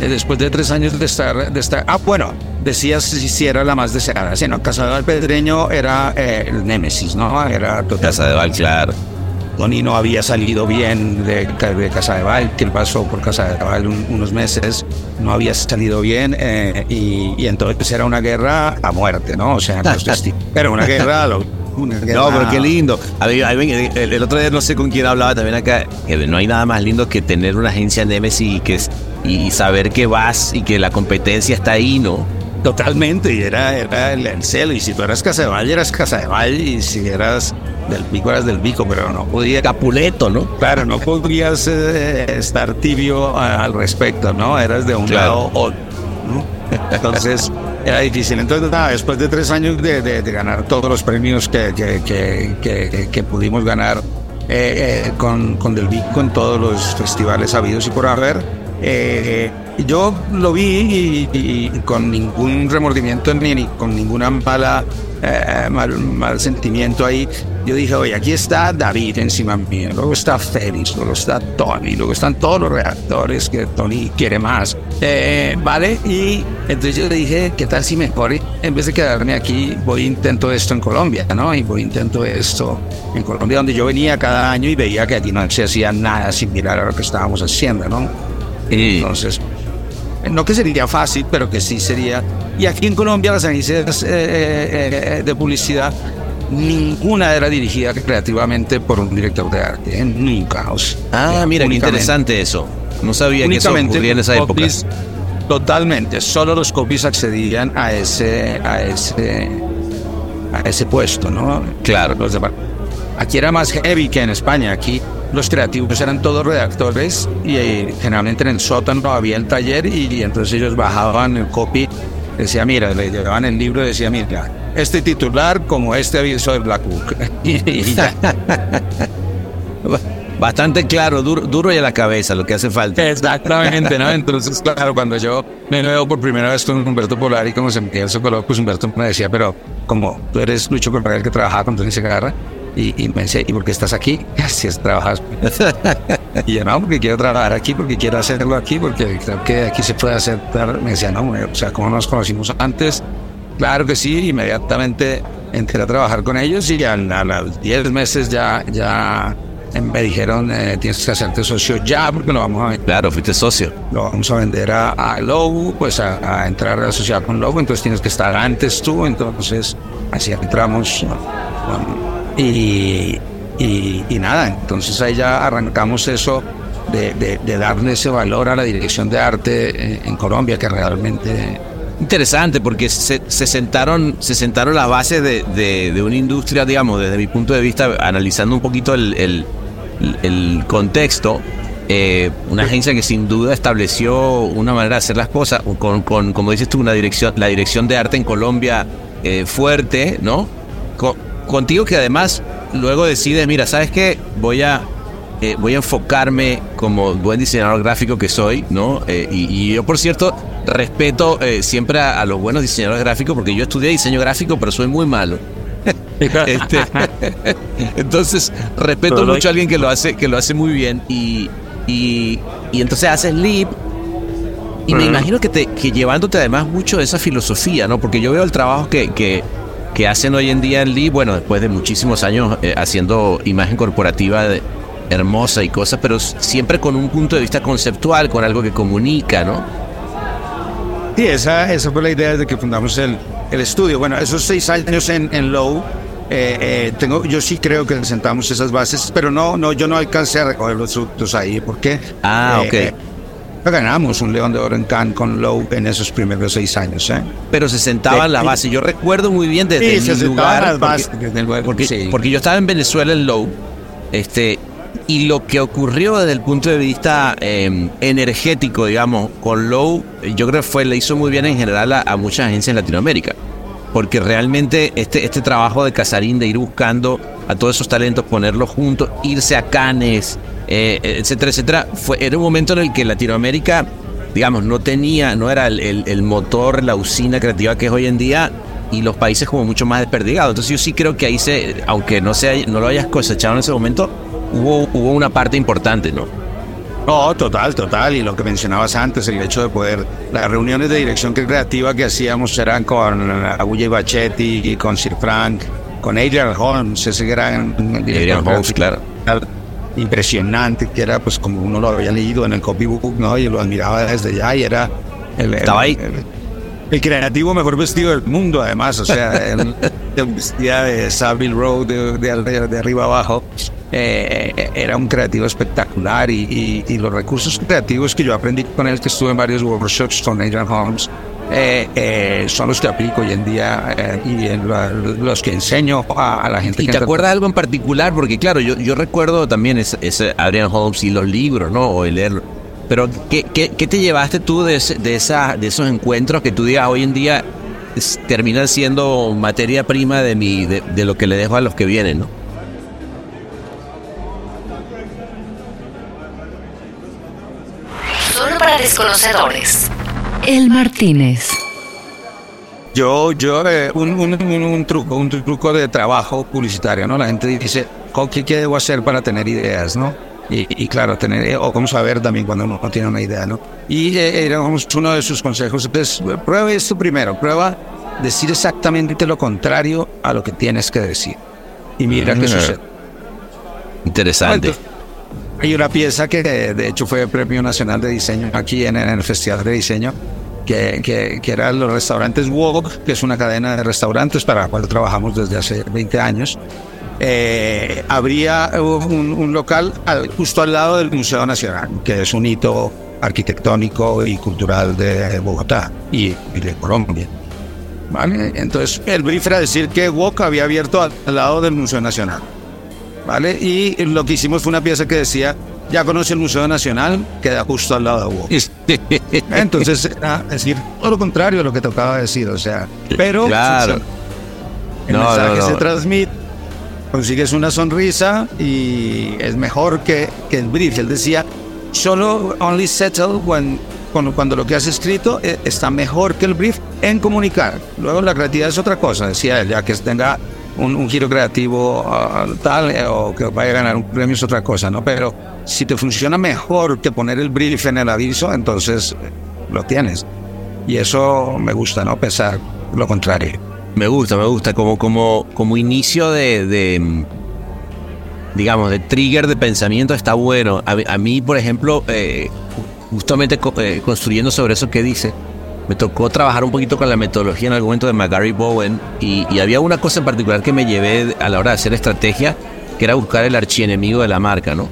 eh, después de tres años de estar, de estar, ah, bueno, decías si, si era la más deseada, si no, Casado del Pedreño era eh, el némesis, ¿no? Era total. Casa de Val, claro. Tony no había salido bien de, de Casa de Val, que pasó por Casa de Val un- unos meses, no había salido bien eh, y, y entonces era una guerra a muerte, ¿no? O sea, [laughs] era una guerra, [laughs] una guerra No, pero qué lindo. A mí- a mí- el, el otro día no sé con quién hablaba también acá, que no hay nada más lindo que tener una agencia Nemesis y, que, y saber que vas y que la competencia está ahí, ¿no? Totalmente, y era, era el, el celo, y si tú eras Casa de Val, eras Casa de Val, y si eras del pico, eras del pico, pero no podía Capuleto, ¿no? Claro, no podrías eh, estar tibio a- al respecto, ¿no? Eras de un Claro. lado o ¿no? [laughs] Entonces era difícil. Entonces, nada, después de tres años de, de- de ganar todos los premios que, que, que, que- que pudimos ganar eh, eh, con, con Del Vico en todos los festivales habidos y por haber, eh, yo lo vi y, y- y con ningún remordimiento ni, ni con ninguna mala eh, mal, mal sentimiento ahí. Yo dije, oye, aquí está David encima mío, luego está Félix, luego está Tony, luego están todos los redactores que Tony quiere más. Eh, ¿Vale? Y entonces yo le dije, ¿qué tal si mejor en vez de quedarme aquí, voy intento esto en Colombia, ¿no? Y voy intento esto en Colombia, donde yo venía cada año y veía que aquí no se hacía nada similar a lo que estábamos haciendo, ¿no? Y, Entonces, no que sería fácil, pero que sí sería. Y aquí en Colombia las agencias eh, eh, eh, de publicidad, ninguna era dirigida creativamente por un director de arte, ¿eh? nunca. o sea, Ah, mira, qué interesante eso. No sabía que eso ocurría en esa época. copies, Totalmente, solo los copies accedían a ese, a ese, a ese puesto, ¿no? Claro. Los de- aquí era más heavy que en España. Aquí los creativos eran todos redactores y eh, generalmente en el sótano había el taller y, y entonces ellos bajaban el copy. Decía, mira, le llevaban el libro y decía, mira, este titular como este aviso de Black Book. [laughs] [laughs] Bastante claro, duro, duro y a la cabeza, lo que hace falta. Exactamente, ¿no? [laughs] Entonces, claro, cuando yo me veo por primera vez con Humberto Polar y como se me eso color, pues Humberto me decía, pero como tú eres Lucho Correa, el que trabajaba con Tony Segarra, y, y me decía, ¿y por qué estás aquí? [laughs] Si es trabajas. [laughs] y yo, no, porque quiero trabajar aquí, porque quiero hacerlo aquí, porque creo que aquí se puede hacer. tal". Me decía, no, o sea, ¿cómo nos conocimos antes? Claro que sí, inmediatamente entré a trabajar con ellos y a, a los 10 meses ya, ya me dijeron, eh, tienes que hacerte socio ya, porque lo vamos a vender Claro, fuiste socio. lo vamos a vender a, a Lowe, pues a, a entrar a la sociedad con Lowe, entonces tienes que estar antes tú, entonces así entramos um, y, y, nada, entonces ahí ya arrancamos eso de, de- darle ese valor a la dirección de arte eh, en Colombia que realmente... Interesante, porque se, se sentaron, se sentaron las bases de, de- una industria, digamos, desde mi punto de vista, analizando un poquito el, el- contexto. eh, una agencia que sin duda estableció una manera de hacer las cosas, con, con, como dices tú, una dirección, la dirección de arte en Colombia eh, fuerte, ¿no? Contigo que además luego decides, mira, ¿sabes qué? Voy a eh, voy a enfocarme como buen diseñador gráfico que soy, ¿no? Eh, y, y yo, por cierto, respeto eh, siempre a, a los buenos diseñadores gráficos porque yo estudié diseño gráfico, pero soy muy malo. [laughs] Este, [laughs] entonces, respeto Pero mucho a alguien que lo hace, que lo hace muy bien. Y, y, y entonces haces Leap. Y me imagino que, te, que llevándote además mucho de esa filosofía, ¿no? Porque yo veo el trabajo que, que, que hacen hoy en día en Lee, bueno, después de muchísimos años eh, haciendo imagen corporativa de- hermosa y cosas, pero siempre con un punto de vista conceptual, con algo que comunica, ¿no? Sí, esa, esa fue la idea desde que fundamos el, el estudio. Bueno, esos seis años en, en Low, eh, eh, tengo, yo sí creo que sentamos esas bases, pero no, no, yo no alcancé a recoger los frutos ahí, porque Ah, eh, ok. Ganamos un León de Oro en Cannes con Low en esos primeros seis años. ¿eh? Pero se sentaban Sí. la base. Yo recuerdo muy bien desde Sí, se mi lugar. las porque- desde porque, sí. porque yo estaba en Venezuela en Low, este, y lo que ocurrió desde el punto de vista eh, energético, digamos, con Low, yo creo que fue, le hizo muy bien en general a, a muchas agencias en Latinoamérica. Porque realmente este, este trabajo de Casarín, de ir buscando a todos esos talentos, ponerlos juntos, irse a Cannes, eh, etcétera, etcétera, fue, era un momento en el que Latinoamérica, digamos, no tenía, no era el, el- el motor, la usina creativa que es hoy en día, y los países como mucho más desperdigados. Entonces yo sí creo que ahí se, aunque no, sea, no lo hayas cosechado en ese momento, hubo, hubo una parte importante, ¿no? No, total, total. Y lo que mencionabas antes, el hecho de poder, las reuniones de dirección creativa que hacíamos eran con Agulla Bachetti y con Sir Frank, con Adrian Holmes, ese gran director Adrian Holmes, creativo, Impresionante, que era pues como uno lo había leído en el copybook, ¿no? Y lo admiraba desde ya y era... El, Estaba ahí. El, el creativo mejor vestido del mundo, además, o sea, [laughs] él vestía de Savile Road de, de, de- de arriba abajo. Eh, era un creativo espectacular y, y- y los recursos creativos que yo aprendí con él, que estuve en varios workshops con Adrian Holmes, eh, eh, son los que aplico hoy en día eh, y en la- los que enseño a, a la gente. ¿Y que te acuerdas de algo en particular? Porque claro, yo, yo recuerdo también ese, ese Adrian Holmes y los libros, ¿no? O el leerlo. Pero ¿qué, qué, qué te llevaste tú de, ese- de, esa, de esos encuentros que tú digas hoy en día es- terminan siendo materia prima de, mi, de, de lo que le dejo a los que vienen, ¿no? Solo para desconocedores. El Martínez. Yo, yo, eh, un, un- un- un truco, un truco de trabajo publicitario, ¿no? La gente dice, "¿Con ¿qué, qué debo hacer para tener ideas, no? Y, y claro, tener, eh, o cómo saber también cuando uno no tiene una idea, ¿no? Y eh, era uno de sus consejos, es, prueba esto primero, prueba decir exactamente lo contrario a lo que tienes que decir. Y mira qué Ah. sucede. Interesante. Entonces, Hay una pieza que de hecho fue Premio Nacional de Diseño aquí en, el Festival de Diseño, que, que, que era los restaurantes Wok, que es una cadena de restaurantes para la cual trabajamos desde hace 20 años. Eh, habría un, un local al- justo al lado del Museo Nacional, que es un hito arquitectónico y cultural de Bogotá y, y de Colombia. ¿Vale? Entonces, el brief era decir que Wok había abierto al, al lado del Museo Nacional. ¿Vale? Y lo que hicimos fue una pieza que decía, ya conoce el Museo Nacional, queda justo al lado de Wok. [laughs] Entonces, era decir todo lo contrario de lo que tocaba decir, o sea, pero Claro. el No, mensaje no, no. se transmite, consigues una sonrisa y es mejor que, que el brief. Él decía, solo only settle when, cuando, cuando lo que has escrito eh, está mejor que el brief en comunicar. Luego la creatividad es otra cosa, decía él, ya que tenga un, giro creativo ah, tal eh, o que vaya a ganar un premio es otra cosa, ¿no? Pero si te funciona mejor que poner el brief en el aviso, entonces eh, lo tienes. Y eso me gusta, ¿no? Pensar lo contrario. Me gusta, me gusta. Como, como, como inicio de, digamos, de trigger de pensamiento está bueno. A, a mí, por ejemplo, eh, justamente co- construyendo sobre eso que dice, me tocó trabajar un poquito con la metodología en algún momento de McGarry Bowen y, y había una cosa en particular que me llevé a la hora de hacer estrategia, que era buscar el archienemigo de la marca, ¿no?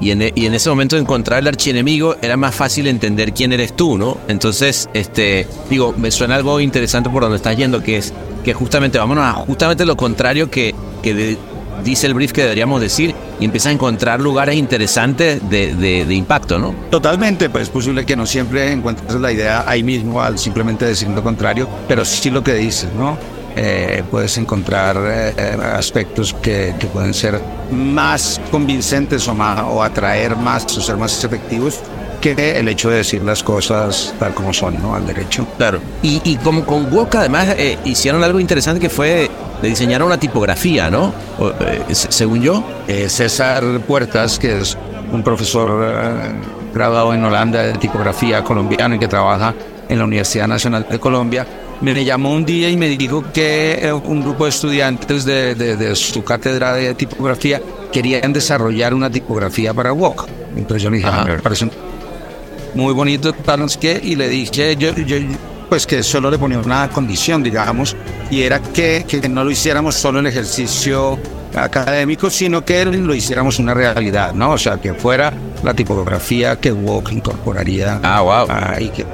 Y en, e- y en ese momento de encontrar el archienemigo era más fácil entender quién eres tú, ¿no? Entonces, este, digo, me suena algo interesante por donde estás yendo, que es que justamente, vámonos a justamente lo contrario que, que de- dice el brief que deberíamos decir y empieza a encontrar lugares interesantes de, de- de impacto, ¿no? Totalmente, pues es posible que no siempre encuentres la idea ahí mismo al simplemente decir lo contrario, pero sí lo que dices, ¿no? Eh, puedes encontrar eh, aspectos que, que pueden ser más convincentes o, más, o atraer más o ser más efectivos que el hecho de decir las cosas tal como son, ¿no? Al derecho. Claro. Y, y como con Wok además eh, hicieron algo interesante que fue, le diseñaron una tipografía, ¿no? O, eh, se- según yo. Eh, César Puertas, que es un profesor eh, graduado en Holanda de tipografía colombiano y que trabaja en la Universidad Nacional de Colombia, me llamó un día y me dijo que eh, un grupo de estudiantes de, de- de su cátedra de tipografía querían desarrollar una tipografía para Wok. Entonces yo le dije. "Ah, me parece muy bonito, tal, no sé qué, y le dije, yo, yo, pues que solo le ponía una condición, digamos, y era que, que no lo hiciéramos solo el ejercicio académico, sino que lo hiciéramos una realidad, ¿no? O sea, que fuera la tipografía que Wok incorporaría. Ah, wow. ah, y que,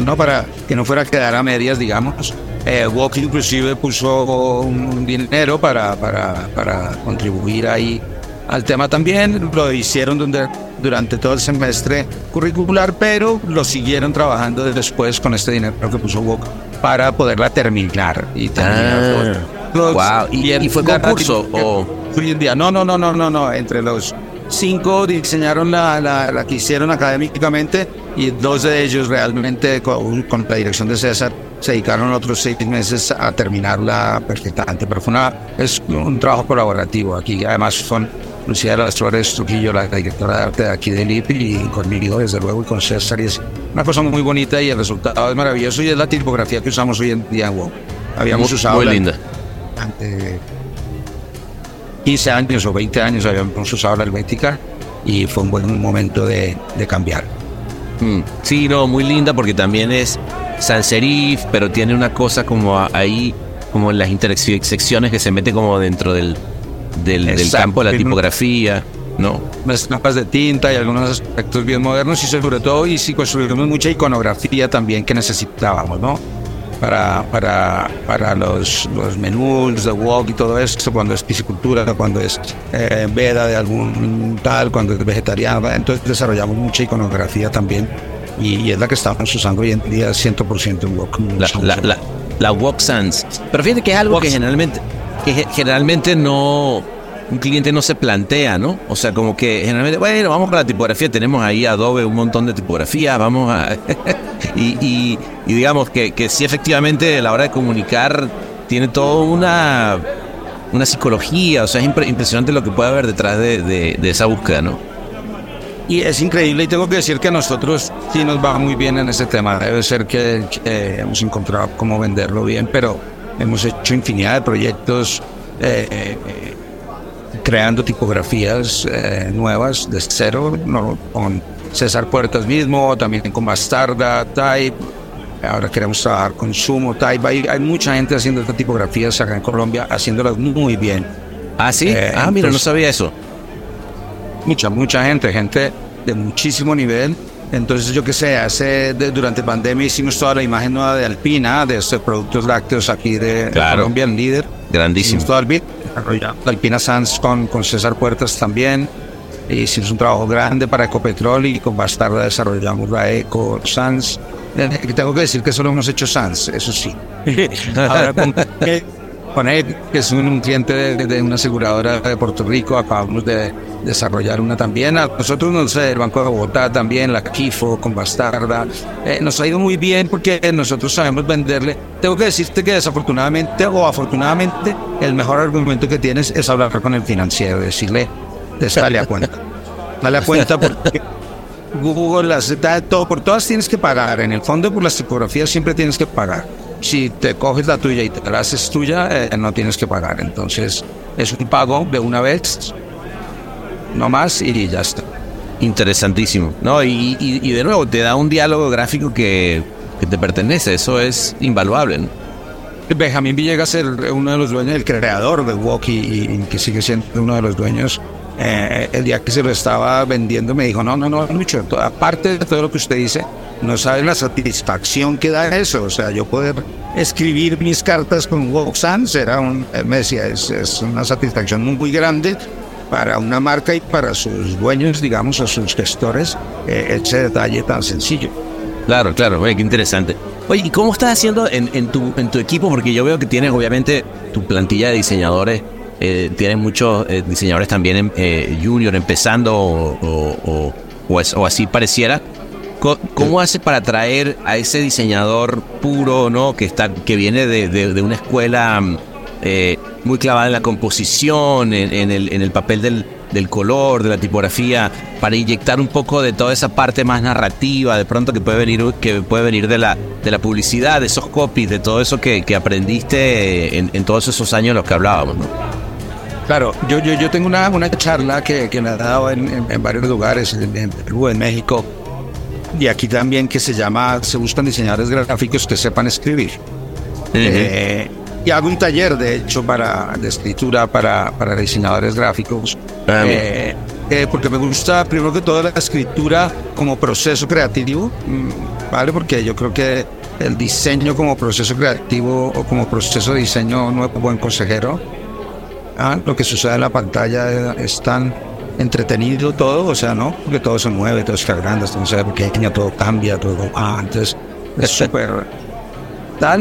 ¿no? Para que no fuera a quedar a medias, digamos. Eh, Wok inclusive puso un dinero para, para, para contribuir ahí al tema también. Lo hicieron donde- durante todo el semestre curricular, pero lo siguieron trabajando después con este dinero que puso Wok para poderla terminar. Y terminar Ah, todo. wow. ¿Y- el- y fue concurso o- Hoy en día, no, no, no, no, no, no. Entre los cinco diseñaron la, la, la que hicieron académicamente y dos de ellos realmente con, con la dirección de César se dedicaron otros seis meses a terminarla perfectamente. Pero fue una, es un trabajo colaborativo aquí. Además son Lucía de las Flores Trujillo, la directora de arte de aquí del IPI, y conmigo, desde luego, y con César. Y es una cosa muy bonita y el resultado es maravilloso y es la tipografía que usamos hoy en día WoW. Habíamos Muy- usado muy la- linda. durante 15 años o 20 años habíamos usado la helvética y fue un buen momento de, de cambiar. Mm, Sí, no, muy linda porque también es sans serif, pero tiene una cosa como ahí, como en las intersecciones que se mete como dentro del, del, del campo de la tipografía, ¿no? Unas capas de tinta y algunos aspectos bien modernos y sobre todo y sí construimos mucha iconografía también que necesitábamos, ¿no? Para, para, para los, los menús de wok y todo esto, cuando es piscicultura, cuando es eh, veda de algún tal, cuando es vegetariana, entonces desarrollamos mucha iconografía también y, y es la que estamos usando hoy en día 100% en wok. La, la, la, la Wok Sans. Pero fíjate que es algo Wok que generalmente, que ge- generalmente no, un cliente no se plantea, ¿no? O sea, como que generalmente, bueno, vamos con la tipografía, tenemos ahí Adobe un montón de tipografías, vamos a... [laughs] y, y, y digamos que, que sí, efectivamente, a la hora de comunicar tiene toda una, una psicología, o sea, es impre- impresionante lo que puede haber detrás de, de- de esa búsqueda, ¿no? Y es increíble y tengo que decir que a nosotros sí nos va muy bien en ese tema. Debe ser que, que hemos encontrado cómo venderlo bien, pero hemos hecho infinidad de proyectos. eh, eh, creando tipografías eh, nuevas de cero, ¿no? con César Puertas mismo, también con Bastarda, Type. Ahora queremos trabajar con Sumo, Type. Hay, hay mucha gente haciendo estas tipografías acá en Colombia, haciéndolas muy bien. Ah, sí. Eh, ah, mira, no sabía eso. Mucha, mucha gente, gente de muchísimo nivel. Entonces, yo qué sé, hace, de- durante pandemia hicimos toda la imagen nueva de Alpina, de estos productos lácteos aquí de, Claro. Colombia, el líder. Grandísimo. Hicimos todo el Alpina Sans con, con César Puertas también. Hicimos un trabajo grande para Ecopetrol y con Bastarda desarrollamos la Eco Sans. Eh, Tengo que decir que solo hemos hecho Sans, eso sí. [laughs] Ahora con, con él, que es un, cliente de, de una aseguradora de Puerto Rico, acabamos de desarrollar una también. A nosotros, no sé, el Banco de Bogotá también, la Kifo con Bastarda. Eh, nos ha ido muy bien porque nosotros sabemos venderle. Tengo que decirte que desafortunadamente o afortunadamente, el mejor argumento que tienes es hablar con el financiero, decirle, dale a cuenta. [laughs] Dale a cuenta porque Google, las, todo, por todas tienes que pagar. En el fondo, por las tipografías siempre tienes que pagar. Si te coges la tuya y te la haces tuya, eh, no tienes que pagar. Entonces, es un pago de una vez, no más, y ya está. Interesantísimo. No, y, y- y de nuevo, te da un diálogo gráfico que, que te pertenece. Eso es invaluable. ¿no? Benjamín Villegas, el, uno de los dueños, el creador de Walkie y, y que sigue siendo uno de los dueños, eh, el día que se lo estaba vendiendo me dijo, no, no, no, Lucho, aparte de todo lo que usted dice, no sabe la satisfacción que da eso. O sea, yo poder escribir mis cartas con Sans era un, me decía, es, una satisfacción muy, grande para una marca y para sus dueños, digamos, o sus gestores, eh, ese detalle tan sencillo. Claro, claro, oye, qué interesante. Oye, ¿y cómo estás haciendo en, tu, en tu equipo? Porque yo veo que tienes, obviamente, tu plantilla de diseñadores, eh, muchos eh, diseñadores también eh, junior empezando o, o así pareciera. Co- ¿Cómo hace para atraer a ese diseñador puro, ¿no? Que, está, que viene de, de- de una escuela eh, muy clavada en la composición, en, en el, en el papel del, del color, de la tipografía, para inyectar un poco de toda esa parte más narrativa, de pronto que puede venir, que puede venir de la, de la publicidad, de esos copies, de todo eso que, que aprendiste en, en todos esos años de los que hablábamos, ¿no? Claro, yo, yo, yo tengo una, una charla que, que me ha dado en, en- en varios lugares, en, en Perú, en México, y aquí también que se llama, se buscan diseñadores gráficos que sepan escribir. Eh, y hago un taller, de hecho, para, de escritura para, para diseñadores gráficos. Ah. Eh, eh, porque me gusta, primero que todo, la escritura como proceso creativo, mm, ¿vale? Porque yo creo que el diseño como proceso creativo o como proceso de diseño no es un buen consejero. Ah, lo que sucede en la pantalla es tan entretenido todo, o sea, ¿no? Porque todo se mueve, todo está grande, todo se pequeño, todo cambia, todo... Ah, entonces es súper...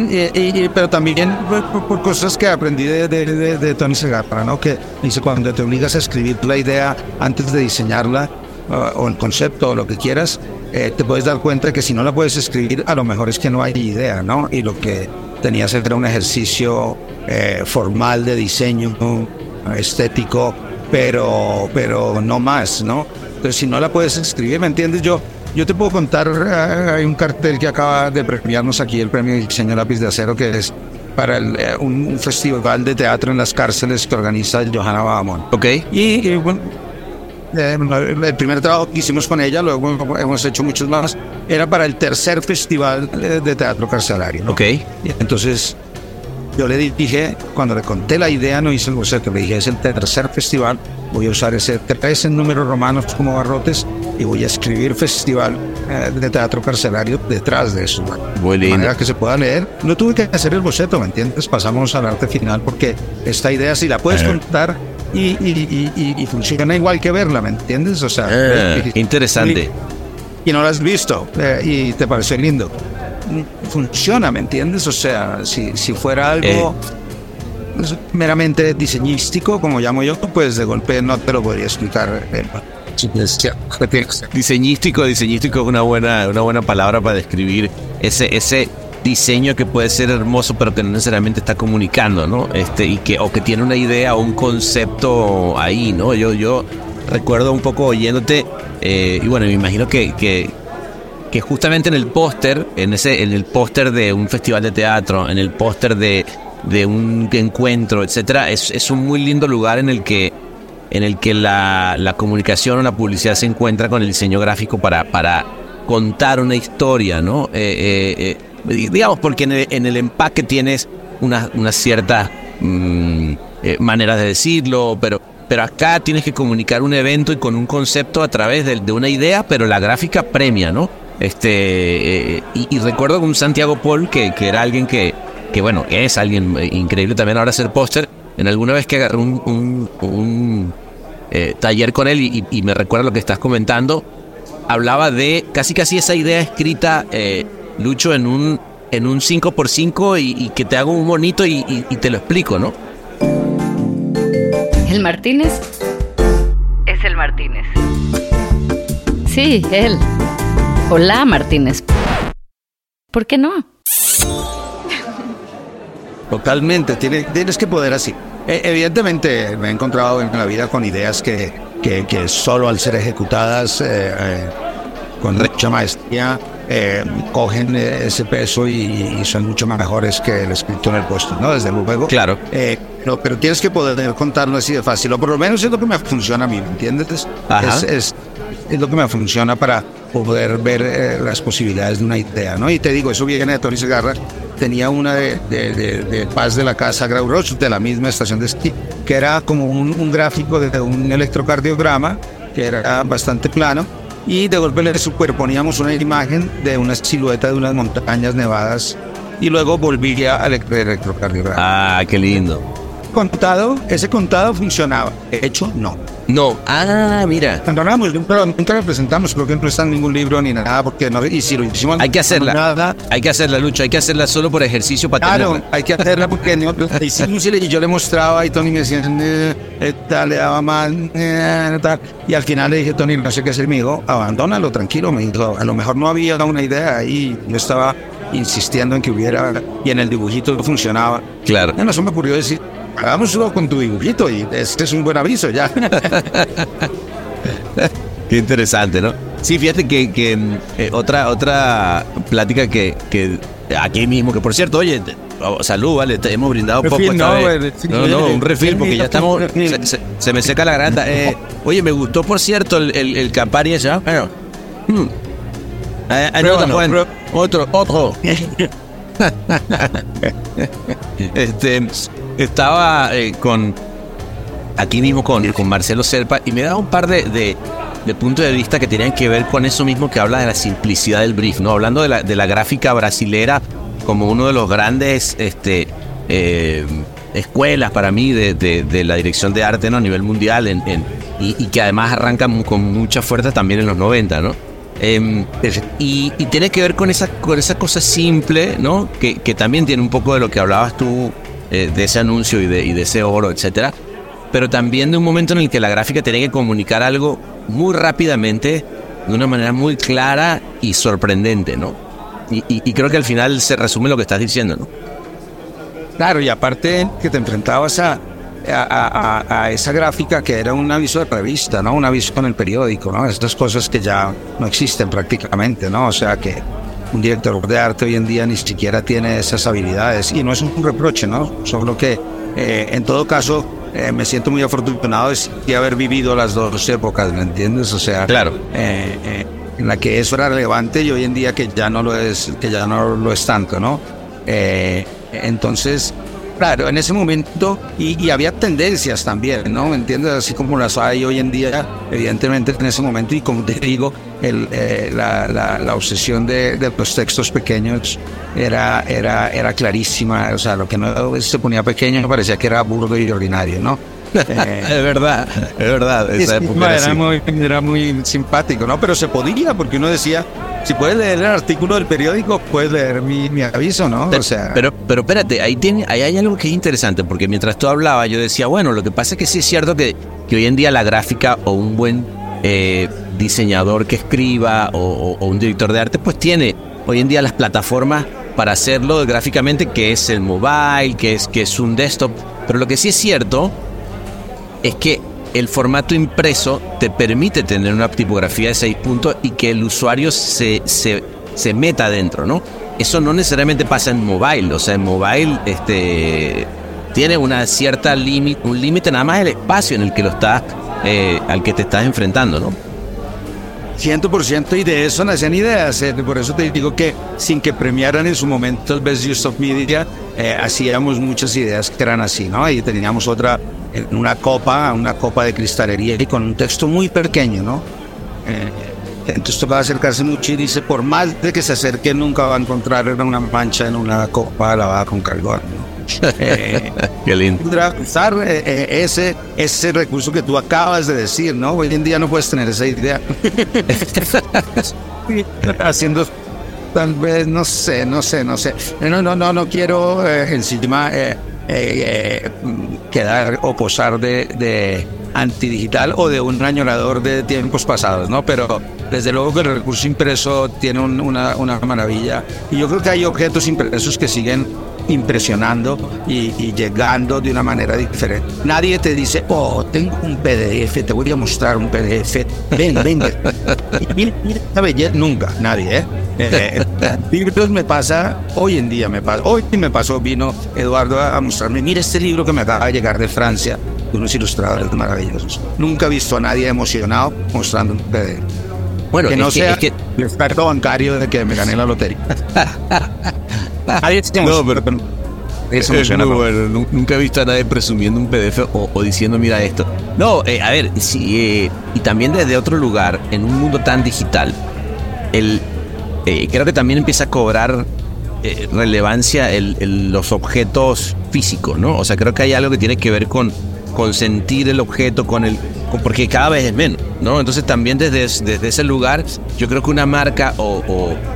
Y- y- pero también por, por- cosas que aprendí de, de, de- de Tony Segarra, ¿no? Que dice, cuando te obligas a escribir la idea antes de diseñarla, ah, o el concepto, o lo que quieras, eh, te puedes dar cuenta que si no la puedes escribir, a lo mejor es que no hay idea, ¿no? Y lo que tenías era un ejercicio eh, formal de diseño, ¿no? estético, pero, pero no más, ¿no? Entonces, si no la puedes escribir, ¿me entiendes? Yo, yo te puedo contar, eh, hay un cartel que acaba de premiarnos aquí, el premio diseño lápiz de acero, que es para el, eh, un, un festival de teatro en las cárceles que organiza Johanna Bahamon. Ok. Y, y, bueno, eh, el primer trabajo que hicimos con ella, luego hemos hecho muchos más, era para el tercer festival eh, de teatro carcelario. ¿no? Ok. Entonces yo le dije, cuando le conté la idea, no hice el boceto, le dije, es el tercer festival, voy a usar ese tres en números romanos como barrotes y voy a escribir festival eh, de teatro carcelario detrás de eso. Muy De manera que se pueda leer. No tuve que hacer el boceto, ¿me entiendes? Pasamos al arte final porque esta idea, si la puedes contar y, y, y, y- y funciona igual que verla, ¿me entiendes? O sea, y- interesante. y no lo has visto eh, y te pareció lindo. Funciona, ¿me entiendes? O sea, si, si fuera algo pues, meramente diseñístico, como llamo yo, pues de golpe no te lo podría explicar. eh, si es cierto que tiene que ser. Diseñístico, diseñístico es una buena, una buena palabra para describir ese, ese diseño que puede ser hermoso, pero que no necesariamente está comunicando, ¿no? Este, y que, o que tiene una idea o un concepto ahí, ¿no? Yo, yo recuerdo un poco oyéndote, eh, y bueno, me imagino que, que, justamente en el póster, en ese, en el póster de un festival de teatro, en el póster de, de un encuentro, etcétera, es, es un muy lindo lugar en el que en el que la, la comunicación o la publicidad se encuentra con el diseño gráfico para, para contar una historia, ¿no? Eh, eh, eh, digamos, porque en el, en el empaque tienes una, una cierta mm, eh, manera de decirlo, pero, pero acá tienes que comunicar un evento y con un concepto a través de, de una idea, pero la gráfica premia, ¿no? Este, eh, y, y recuerdo con Santiago Paul, que, que era alguien que, que, bueno, es alguien eh, increíble también ahora hacer póster, en alguna vez que agarré un, un, un, eh, taller con él y, y- y me recuerda lo que estás comentando, hablaba de casi casi esa idea escrita, eh, Lucho, en un, en un 5x5 y, y que te hago un bonito y, y- y te lo explico, ¿no? El Martínez es el Martínez. Sí, él. Hola, Martínez. ¿Por qué no? Totalmente, tiene- tienes que poder así. Eh, evidentemente me he encontrado en la vida con ideas que, que, que solo al ser ejecutadas eh, eh, con mucha maestría eh, cogen eh, ese peso y, y son mucho más mejores que el escrito en el puesto, ¿no? Desde luego. Claro. Eh, no, pero tienes que poder contarlo así de fácil, o por lo menos es lo que me funciona a mí, ¿me entiendes? Ajá. Es, es, es lo que me funciona para poder ver eh, las posibilidades de una idea, ¿no? Y te digo, eso viene de Tony Segarra, tenía una de, de, de- de Paz de la Casa Grau Roche, de la misma estación de esquí, que era como un, un gráfico de un electrocardiograma, que era bastante plano, y de golpe le superponíamos una imagen de una silueta de unas montañas nevadas, y luego volvía al elec- electrocardiograma Ah, qué lindo. contado, ese contado funcionaba. Hecho, no. No, ah, mira. Abandonamos, nunca, nunca lo presentamos, creo que no está en ningún libro ni nada, porque no, y si lo hicimos, Hay que hacerla. Nada, Hay que hacerla, Lucho. Hay que hacerla solo por ejercicio para Claro, tenerla. hay que hacerla porque no, [laughs] y yo le mostraba y Tony me decía, eh, eh, tal, le daba mal, eh, tal. Y al final le dije, Tony, no sé qué hacer, me dijo, abandónalo, tranquilo, me dijo, a lo mejor no había una idea y yo estaba insistiendo en que hubiera, y en el dibujito no funcionaba. Claro. No se me ocurrió decir, hagámoslo con tu dibujito y este es un buen aviso ya. [laughs] Qué interesante, ¿no? Sí, fíjate que, que, eh, otra, otra plática que, que aquí mismo, que por cierto, oye, oh, salud, vale, te hemos brindado poco Refil, esta no, vez. no, no, un refil porque ya estamos, se, se- se me seca la garganta. Eh, oye, me gustó, por cierto, el, el, el Campari ese, ¿ah? Bueno, hmm. Eh, eh, no, Juan, otro, otro. [laughs] este, estaba eh, con aquí mismo con, con Marcelo Serpa y me daba un par de, de, puntos de vista que tenían que ver con eso mismo que habla de la simplicidad del brief, ¿no? Hablando de la, de la gráfica brasilera como uno de los grandes este, eh, escuelas para mí de, de- la dirección de arte ¿no? a nivel mundial en, y, que además arranca con mucha fuerza también en los 90, ¿no? Em, y, y tiene que ver con esa, con esa cosa simple, ¿no? Que, que también tiene un poco de lo que hablabas tú, eh, de ese anuncio y de, ese oro, etcétera. Pero también de un momento en el que la gráfica tiene que comunicar algo muy rápidamente, de una manera muy clara y sorprendente, ¿no? Y creo que al final se resume lo que estás diciendo, ¿no? Claro, y aparte que te enfrentabas a, a, a- a esa gráfica que era un aviso de revista, ¿no? Un aviso con el periódico, ¿no? Estas cosas que ya no existen prácticamente, ¿no? O sea que un director de arte hoy en día ni siquiera tiene esas habilidades. Y no es un reproche, ¿no? Solo que eh, en todo caso eh, me siento muy afortunado de, haber vivido las dos épocas, ¿me entiendes? O sea, Claro. eh, en la que eso era relevante y hoy en día que ya no lo es, que ya no lo es tanto, ¿no? Entonces, claro, en ese momento, y, y había tendencias también, ¿no? ¿Me entiendes? Así como las hay hoy en día, evidentemente en ese momento, y como te digo, el, eh, la, la, la obsesión de, de los textos pequeños era, era, era clarísima, o sea, lo que no se ponía pequeño parecía que era burdo y ordinario, ¿no? Eh, [laughs] Es verdad, es verdad. Esa época era era, muy, era muy simpático, ¿no? Pero se podía, porque uno decía, si puedes leer el artículo del periódico, puedes leer mi, mi aviso, ¿no? O sea, Pero, pero espérate, ahí, tiene, ahí hay algo que es interesante, porque mientras tú hablabas, yo decía, bueno, lo que pasa es que sí es cierto que, que hoy en día la gráfica o un buen eh, diseñador que escriba o, o- o un director de arte, pues tiene hoy en día las plataformas para hacerlo gráficamente, que es el mobile, que es, que es un desktop. Pero lo que sí es cierto es que el formato impreso te permite tener una tipografía de 6 puntos y que el usuario se, se, se meta dentro, ¿no? Eso no necesariamente pasa en mobile, o sea, en mobile este, tiene una cierta límite, un límite nada más el espacio en el que lo estás, eh, al que te estás enfrentando, ¿no? 100% y de eso nacen ideas. eh, Por eso te digo que sin que premiaran en su momento el Best Use of Media, eh, hacíamos muchas ideas que eran así, ¿no? Y teníamos otra, en una copa, una copa de cristalería y con un texto muy pequeño, ¿no? Eh, entonces tocaba acercarse mucho y dice, por más de que se acerque, nunca va a encontrar una mancha en una copa lavada con carbón, ¿no? [laughs] Qué lindo. usar eh, eh, ese, ese recurso que tú acabas de decir, ¿no? Hoy en día no puedes tener esa idea. [laughs] Haciendo tal vez, no sé, no sé, no sé. No, no, no, no quiero eh, encima eh, eh, eh, quedar o posar de, de antidigital o de un añorador de tiempos pasados, ¿no? Pero desde luego que el recurso impreso tiene un- una, una maravilla. Y yo creo que hay objetos impresos que siguen impresionando y, y llegando de una manera diferente. Nadie te dice, oh, tengo un PDF, te voy a mostrar un PDF. Ven, ven. [laughs] Mira, mira esta belleza. Nunca, nadie, ¿eh? Eh, eh, libros me pasa, hoy en día me pasa, hoy me pasó, vino Eduardo a, a mostrarme, mira este libro que me acaba de llegar de Francia, de unos ilustradores maravillosos. Nunca he visto a nadie emocionado mostrando un PDF. Bueno, que no que- sea es que- el experto bancario de que me gané la lotería. [laughs] [laughs] No, pero- Eso Es muy bueno. Nu- Nunca he visto a nadie presumiendo un PDF o, o diciendo, mira esto. No, eh, a ver, sí, eh, y también desde otro lugar, en un mundo tan digital, el, eh, creo que también empieza a cobrar eh, relevancia el- el- los objetos físicos, ¿no? O sea, creo que hay algo que tiene que ver con, con sentir el objeto, con el, porque cada vez es menos, ¿no? Entonces también desde, es- desde ese lugar, yo creo que una marca o,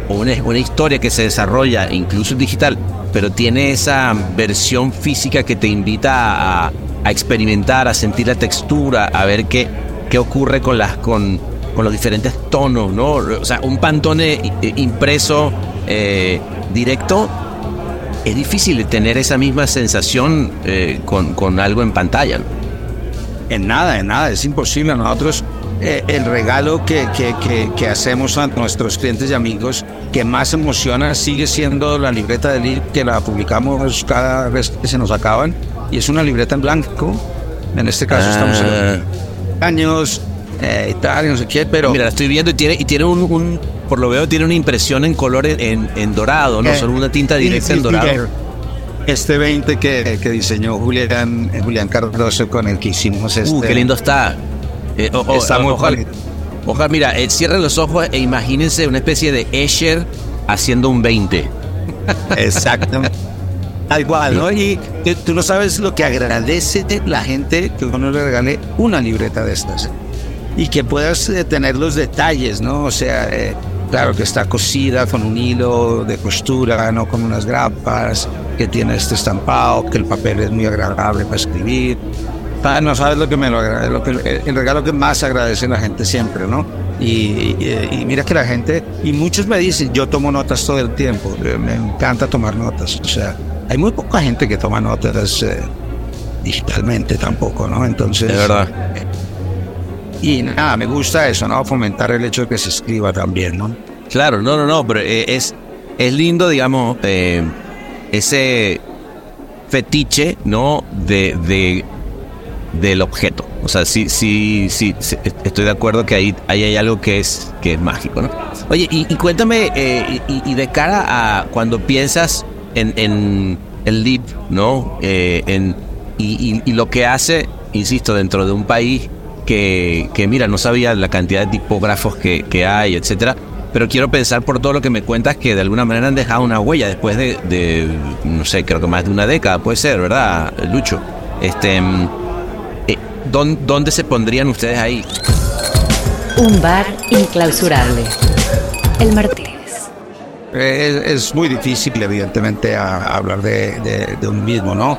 una, historia que se desarrolla, incluso digital, pero tiene esa versión física que te invita a, experimentar, a sentir la textura, a ver qué, qué ocurre con las con, los diferentes tonos, ¿no? O sea, un pantone i- impreso eh, directo es difícil tener esa misma sensación eh, con, con algo en pantalla. ¿no? En nada, en nada, es imposible. Nosotros, eh, el regalo que, que, que, que hacemos a nuestros clientes y amigos que más emociona sigue siendo la libreta de Lil, que la publicamos cada vez que se nos acaban, y es una libreta en blanco. En este caso estamos en años eh, y tal, no sé qué, pero. Mira, la estoy viendo y tiene, y tiene un, un- por lo veo, tiene una impresión en color en, dorado, no Eh, solo una tinta directa en dorado. Este 20 que, que diseñó Julián, eh, Julián Cardoso con el que hicimos este. Uh, qué lindo está. Eh, o- o- Está muy ojalá, ojalá, mira, eh, cierren los ojos e imagínense una especie de Escher haciendo un 20. [laughs] Exactamente. Tal cual, ¿no? Y tú- tú no sabes lo que agradece la gente que uno le regale una libreta de estas. Y que puedas eh, tener los detalles, ¿no? O sea, eh, claro que está cosida con un hilo de costura, no con unas grapas, que tiene este estampado, que el papel es muy agradable para escribir. No sabes lo que me lo lo que, el, el regalo que más agradece la gente siempre, ¿no? Y, y- y mira que la gente, y muchos me dicen, yo tomo notas todo el tiempo, eh, me encanta tomar notas, o sea, hay muy poca gente que toma notas eh, digitalmente tampoco, ¿no? Entonces... Es verdad. Y nada, me gusta eso, ¿no? Fomentar el hecho de que se escriba también, ¿no? Claro, no, no, no, pero eh, es, es lindo, digamos, eh, ese fetiche, ¿no? De, de, del objeto. O sea, sí, sí, sí, estoy de acuerdo que ahí, ahí hay algo que es, que es mágico, ¿no? Oye, y, cuéntame, eh, y, de cara a cuando piensas en, en el LIP, ¿no? Eh, en, y- y lo que hace, insisto, dentro de un país que, que mira, no sabía la cantidad de tipógrafos que, que hay, etcétera. Pero quiero pensar por todo lo que me cuentas que de alguna manera han dejado una huella después de, de, no sé, creo que más de una década, puede ser, ¿verdad, Lucho? Este, mm, eh, ¿dón- ¿Dónde se pondrían ustedes ahí? Un bar inclausurable. El Martínez. Eh, Es, es muy difícil, evidentemente, a- a hablar de, de, de un mismo, ¿no?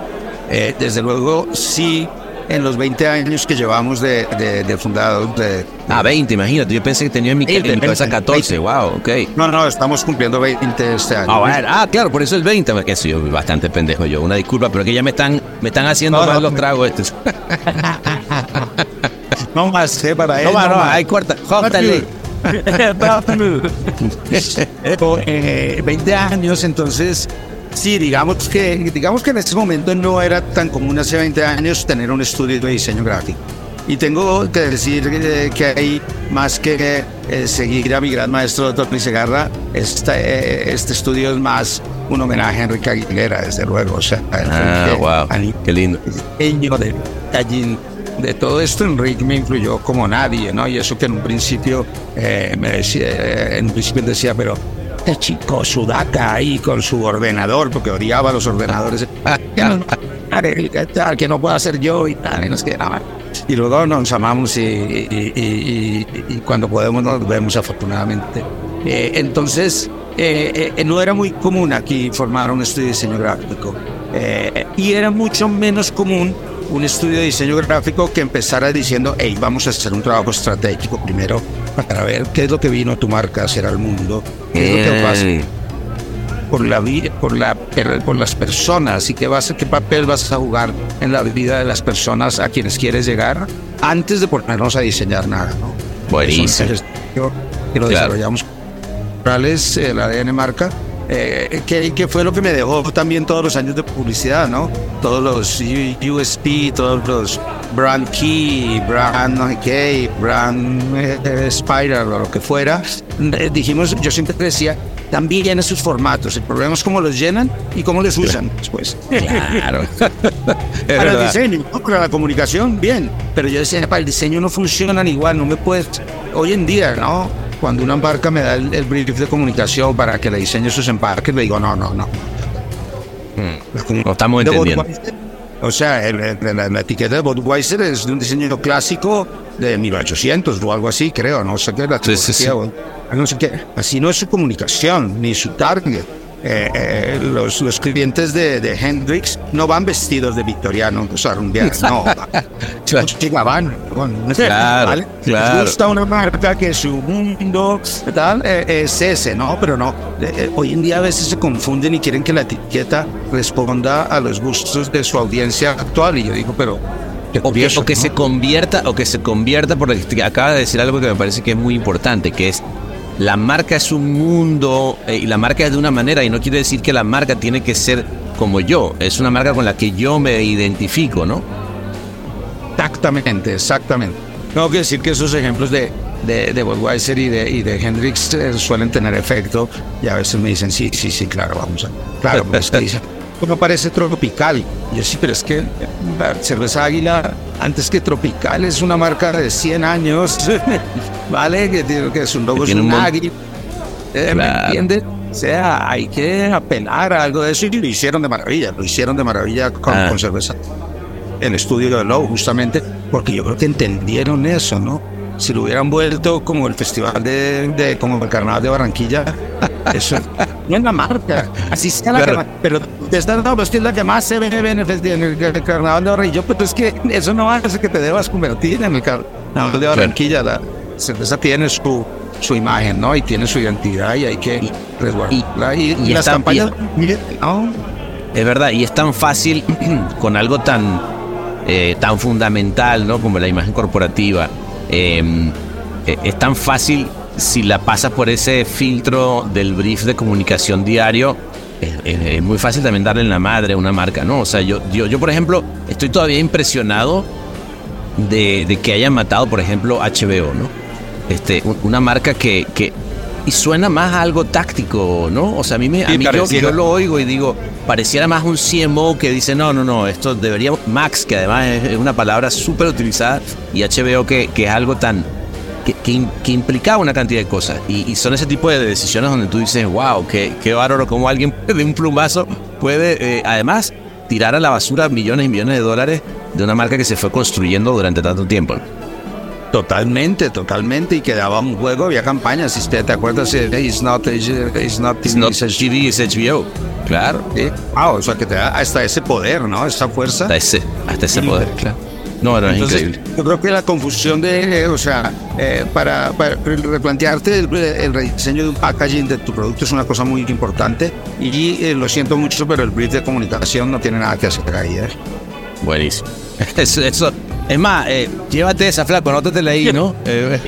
Eh, desde luego, sí, en los 20 años que llevamos de, de, de fundados, de, Ah, 20, imagínate. Yo pensé que tenía en mi, en mi 20, cabeza 14. 20. Wow, ok. No, no, estamos cumpliendo 20 este año. Ah, bueno, ah, claro, por eso el 20. Que soy bastante pendejo yo. Una disculpa, pero que ya me están, me están haciendo No, no, mal los no. tragos estos. [laughs] No más, ¿eh? Para él. No, va, no, más. hay cuarta. Jódale. Pero, [laughs] eh, 20 años, entonces Sí, digamos que, digamos que en ese momento no era tan común hace 20 años tener un estudio de diseño gráfico. Y tengo que decir eh, que hay más que eh, seguir a mi gran maestro Tony Segarra, este, eh, este estudio es más un homenaje a Enrique Aguilera, desde luego. O sea, Ah, Enrique, wow, a- qué lindo. diseño, de detallín, de todo esto Enrique me influyó como nadie, ¿no? Y eso que en un principio eh, me decía, en un principio decía, pero este chico sudaca ahí con su ordenador, porque odiaba los ordenadores, [laughs] que no, puedo hacer yo y tal, y no sé qué, nada. Y luego nos amamos y, y- y- cuando podemos nos vemos afortunadamente. Eh, entonces, eh, eh, no era muy común aquí formar un estudio de diseño gráfico. Eh, y era mucho menos común un estudio de diseño gráfico que empezara diciendo, hey, vamos a hacer un trabajo estratégico primero para ver qué es lo que vino tu marca a hacer al mundo, qué es lo que pasa Eh, por la vida, por la por las personas y qué vas qué papel vas a jugar en la vida de las personas a quienes quieres llegar antes de ponernos a diseñar nada, ¿no? Buenísimo. Es que lo Claro. desarrollamos Morales, el ADN marca, eh, que, que fue lo que me dejó también todos los años de publicidad, ¿no? Todos los USP, todos los brand key, brand no sé qué, brand eh, spiral o lo que fuera. Eh, dijimos, yo siempre decía, también llena sus formatos. El problema es cómo los llenan y cómo les usan después. Claro. [laughs] [laughs] Para el diseño, ¿no? para la comunicación, bien. Pero yo decía, para el diseño no funcionan igual, no me puedes. Hoy en día, ¿no? Cuando una marca me da el, el brief de comunicación para que le diseñe sus empaques, le digo, no, no, no. Comunicación No estamos entendiendo. O sea, el- el- la, la etiqueta de Budweiser es de un diseño clásico de 1800 o algo así, creo. No sé qué, la Sí, sí, sí. tipografía o- no sé qué. Así no es su comunicación, ni su target. Eh, eh, los, los clientes de, de Hendrix no van vestidos de victoriano, o sea, día, no. [laughs] Claro. Chica, van, van, Claro, ¿vale? claro. Les gusta una marca que su mundo tal eh, es ese, ¿no? Pero no. eh, eh, hoy en día a veces se confunden y quieren que la etiqueta responda a los gustos de su audiencia actual. Y yo digo, pero. O que, o que ¿no? se convierta, o que se convierta, porque acaba de decir algo que me parece que es muy importante, que es la marca es un mundo eh, y la marca es de una manera y no quiere decir que la marca tiene que ser como yo, es una marca con la que yo me identifico, ¿no? Exactamente, exactamente. Tengo que decir que esos ejemplos de, de, de Budweiser y de, y de Hendrix eh, suelen tener efecto y a veces me dicen, sí, sí, sí, claro, vamos a... Claro, pero dicen, no parece tropical. Y yo sí, pero es que la cerveza Águila, antes que tropical, es una marca de 100 años, [laughs] ¿vale? Que, que su logo es un mon- águila. Eh, ¿Me entiendes? O sea, hay que apelar a algo de eso y lo hicieron de maravilla, lo hicieron de maravilla con, Ah. con cerveza el estudio de Low, justamente porque yo creo que entendieron eso, ¿no? Si lo hubieran vuelto como el festival de, de- como el carnaval de Barranquilla, [laughs] eso no es la marca, así sea la Claro. pero te estás dando, es la que más se ve en el, carnaval de Barranquilla, pero es que eso no hace que te debas convertir en el carnaval de Barranquilla, la cerveza tiene su su imagen, ¿no? Y tiene su identidad y hay que resguardarla. Y, y y las campañas, ¿no? Es verdad, y es tan fácil [clears throat] con algo tan, eh, tan fundamental, ¿no? Como la imagen corporativa. eh, eh, es tan fácil si la pasas por ese filtro del brief de comunicación diario. Es, es- es muy fácil también darle en la madre a una marca, ¿no? O sea, yo, yo, yo por ejemplo, estoy todavía impresionado de, de que hayan matado, por ejemplo, HBO, ¿no? Este, un- una marca que, que y suena más a algo táctico, ¿no? O sea, a mí, me, a mí yo, yo lo oigo y digo, pareciera más un CMO que dice, no, no, no, esto debería, Max, que además es es una palabra súper utilizada, y HBO que, que es algo tan, que, que, que implicaba una cantidad de cosas. Y, y son ese tipo de decisiones donde tú dices, wow, qué, qué bárbaro, como alguien [laughs] de un plumazo puede, eh, además, tirar a la basura millones y millones de dólares de una marca que se fue construyendo durante tanto tiempo. Totalmente, totalmente, y quedaba un juego, había campañas, si usted te acuerdas, it's not, it's not, It's not it's TV, es HBO. Claro. Wow, o sea, que te da hasta ese poder, ¿no? Esa fuerza. Hasta ese, hasta ese poder, claro. No, no, es Entonces, increíble. yo creo que la confusión de, eh, o sea, eh, para, para replantearte el, el rediseño de un packaging de tu producto es una cosa muy importante y eh, lo siento mucho, pero el brief de comunicación no tiene nada que hacer ahí. ¿eh? Buenísimo. [laughs] Eso, eso, Es más, eh, llévate esa flaco, anótatela ahí, ¿no? [laughs] Eh,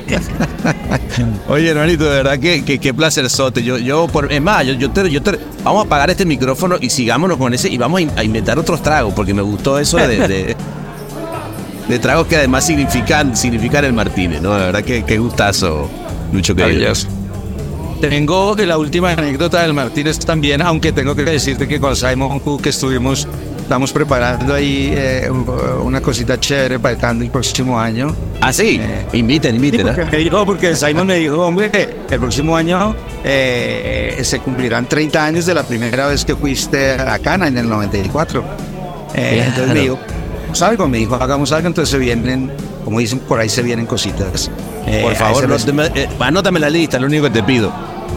Oye, hermanito, de verdad que, que, qué placer sote. Yo, yo, por, es más, yo, yo, te, yo te- vamos a apagar este micrófono y sigámonos con ese y vamos a, in- a inventar otros tragos, porque me gustó eso de, de, [laughs] de tragos que además significan, significan el Martínez, ¿no? La verdad que qué gustazo, Lucho, que Maravilloso. Tengo que la última anécdota del Martínez también, aunque tengo que decirte que con Simon Cook estuvimos, estamos preparando ahí eh, una cosita chévere para el próximo año. Ah, sí, Eh, inviten, inviten. porque ¿eh? me dijo, porque Simon me dijo, hombre, el próximo año eh, se cumplirán 30 años de la primera vez que fuiste a Cana en el 94. Eh, Entonces Claro. me dijo, hagamos algo, me dijo, hagamos algo, entonces se vienen, como dicen por ahí, se vienen cositas. Eh, Por favor, les- anótame, eh, anótame la lista, lo único que te pido.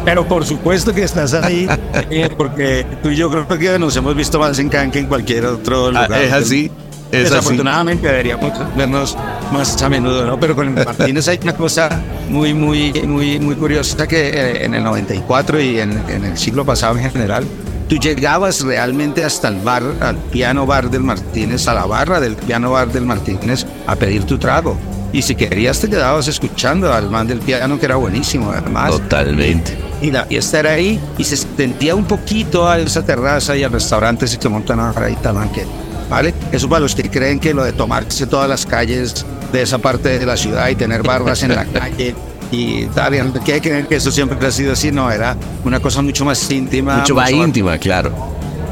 pero por supuesto que estás ahí, [laughs] eh, porque tú y yo creo que nos hemos visto más en Cannes que en cualquier otro Ah, lugar. es así, es así. Desafortunadamente deberíamos vernos más a menudo, ¿no? Pero con el Martínez hay una cosa muy, muy, muy, muy curiosa que eh, en el 94 y en, en el siglo pasado en general, tú llegabas realmente hasta el bar, al piano bar del Martínez, a la barra del piano bar del Martínez, a pedir tu trago. Y si querías te quedabas escuchando al man del piano que era buenísimo además. Totalmente. Y la fiesta era ahí y se sentía un poquito a esa terraza y al restaurante si te montan y talanque. ¿Vale? Eso para los que creen que lo de tomarse todas las calles de esa parte de la ciudad y tener barras en la [laughs] calle y tal, y que creen que eso siempre ha sido así, no, era una cosa mucho más íntima, Mucho más íntima, claro.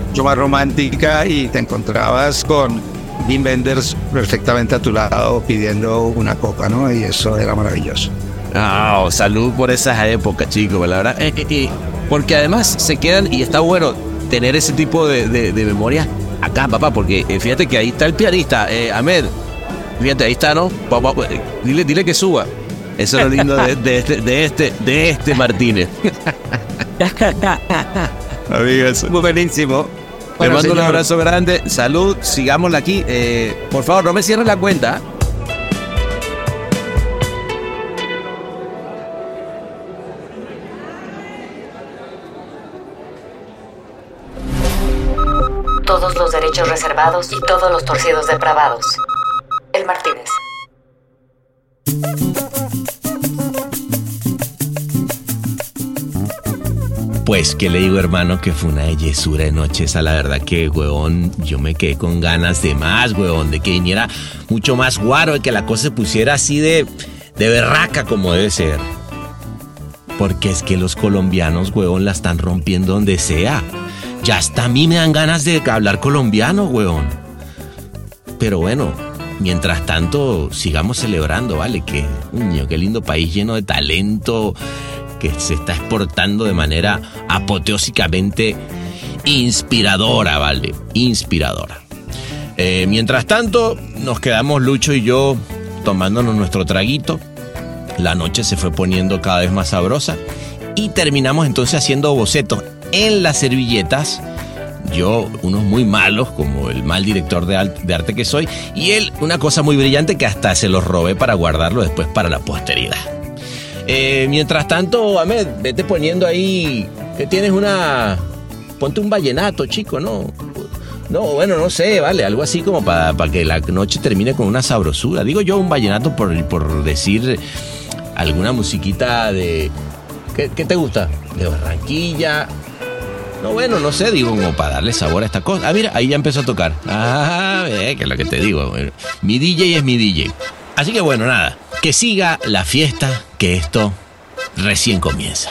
mucho más romántica y te encontrabas con Wim Wenders perfectamente a tu lado pidiendo una copa, ¿no? Y eso era maravilloso. Ah, salud por esas épocas, chicos, la verdad. Eh, eh, eh, porque además se quedan, y está bueno tener ese tipo de, de, de memorias acá, papá, porque eh, fíjate que ahí está el pianista, Ahmed. Fíjate, ahí está, ¿no? Papá, dile, dile que suba. Eso es lo lindo de, de este, de este, de este Martínez. Amigas. Buenísimo. Te mando un abrazo grande. Salud, sigámosla aquí. Eh, por favor, no me cierres la cuenta. Todos los derechos reservados y todos los torcidos depravados. El Martínez. Pues, ¿qué le digo, hermano? Que fue una bellezura de noche esa. La verdad que, huevón, yo me quedé con ganas de más, huevón, de que viniera mucho más guaro, de que la cosa se pusiera así de, de berraca como debe ser. Porque es que los colombianos, huevón, la están rompiendo donde sea. Ya hasta a mí me dan ganas de hablar colombiano, huevón. Pero bueno, mientras tanto, sigamos celebrando, ¿vale? Que, uño, qué lindo país lleno de talento, que se está exportando de manera apoteósicamente inspiradora, ¿vale? Inspiradora. Eh, mientras tanto, nos quedamos Lucho y yo tomándonos nuestro traguito. La noche se fue poniendo cada vez más sabrosa y terminamos entonces haciendo bocetos en las servilletas. Yo, unos muy malos, como el mal director de, arte que soy, y él, una cosa muy brillante que hasta se los robé para guardarlo después para la posteridad. Eh, mientras tanto, Ahmed, vete poniendo ahí que tienes una... Ponte un vallenato, chico, ¿no? No, bueno, no sé, vale, algo así como para que la noche termine con una sabrosura. Digo yo un vallenato por, por decir alguna musiquita de... ¿Qué, te gusta? De Barranquilla. No, bueno, no sé, digo, como para darle sabor a esta cosa. Ah, mira, ahí ya empezó a tocar. Ah, eh, que es lo que te digo. Mi DJ es mi DJ. Así que bueno, nada, que siga la fiesta, que esto recién comienza.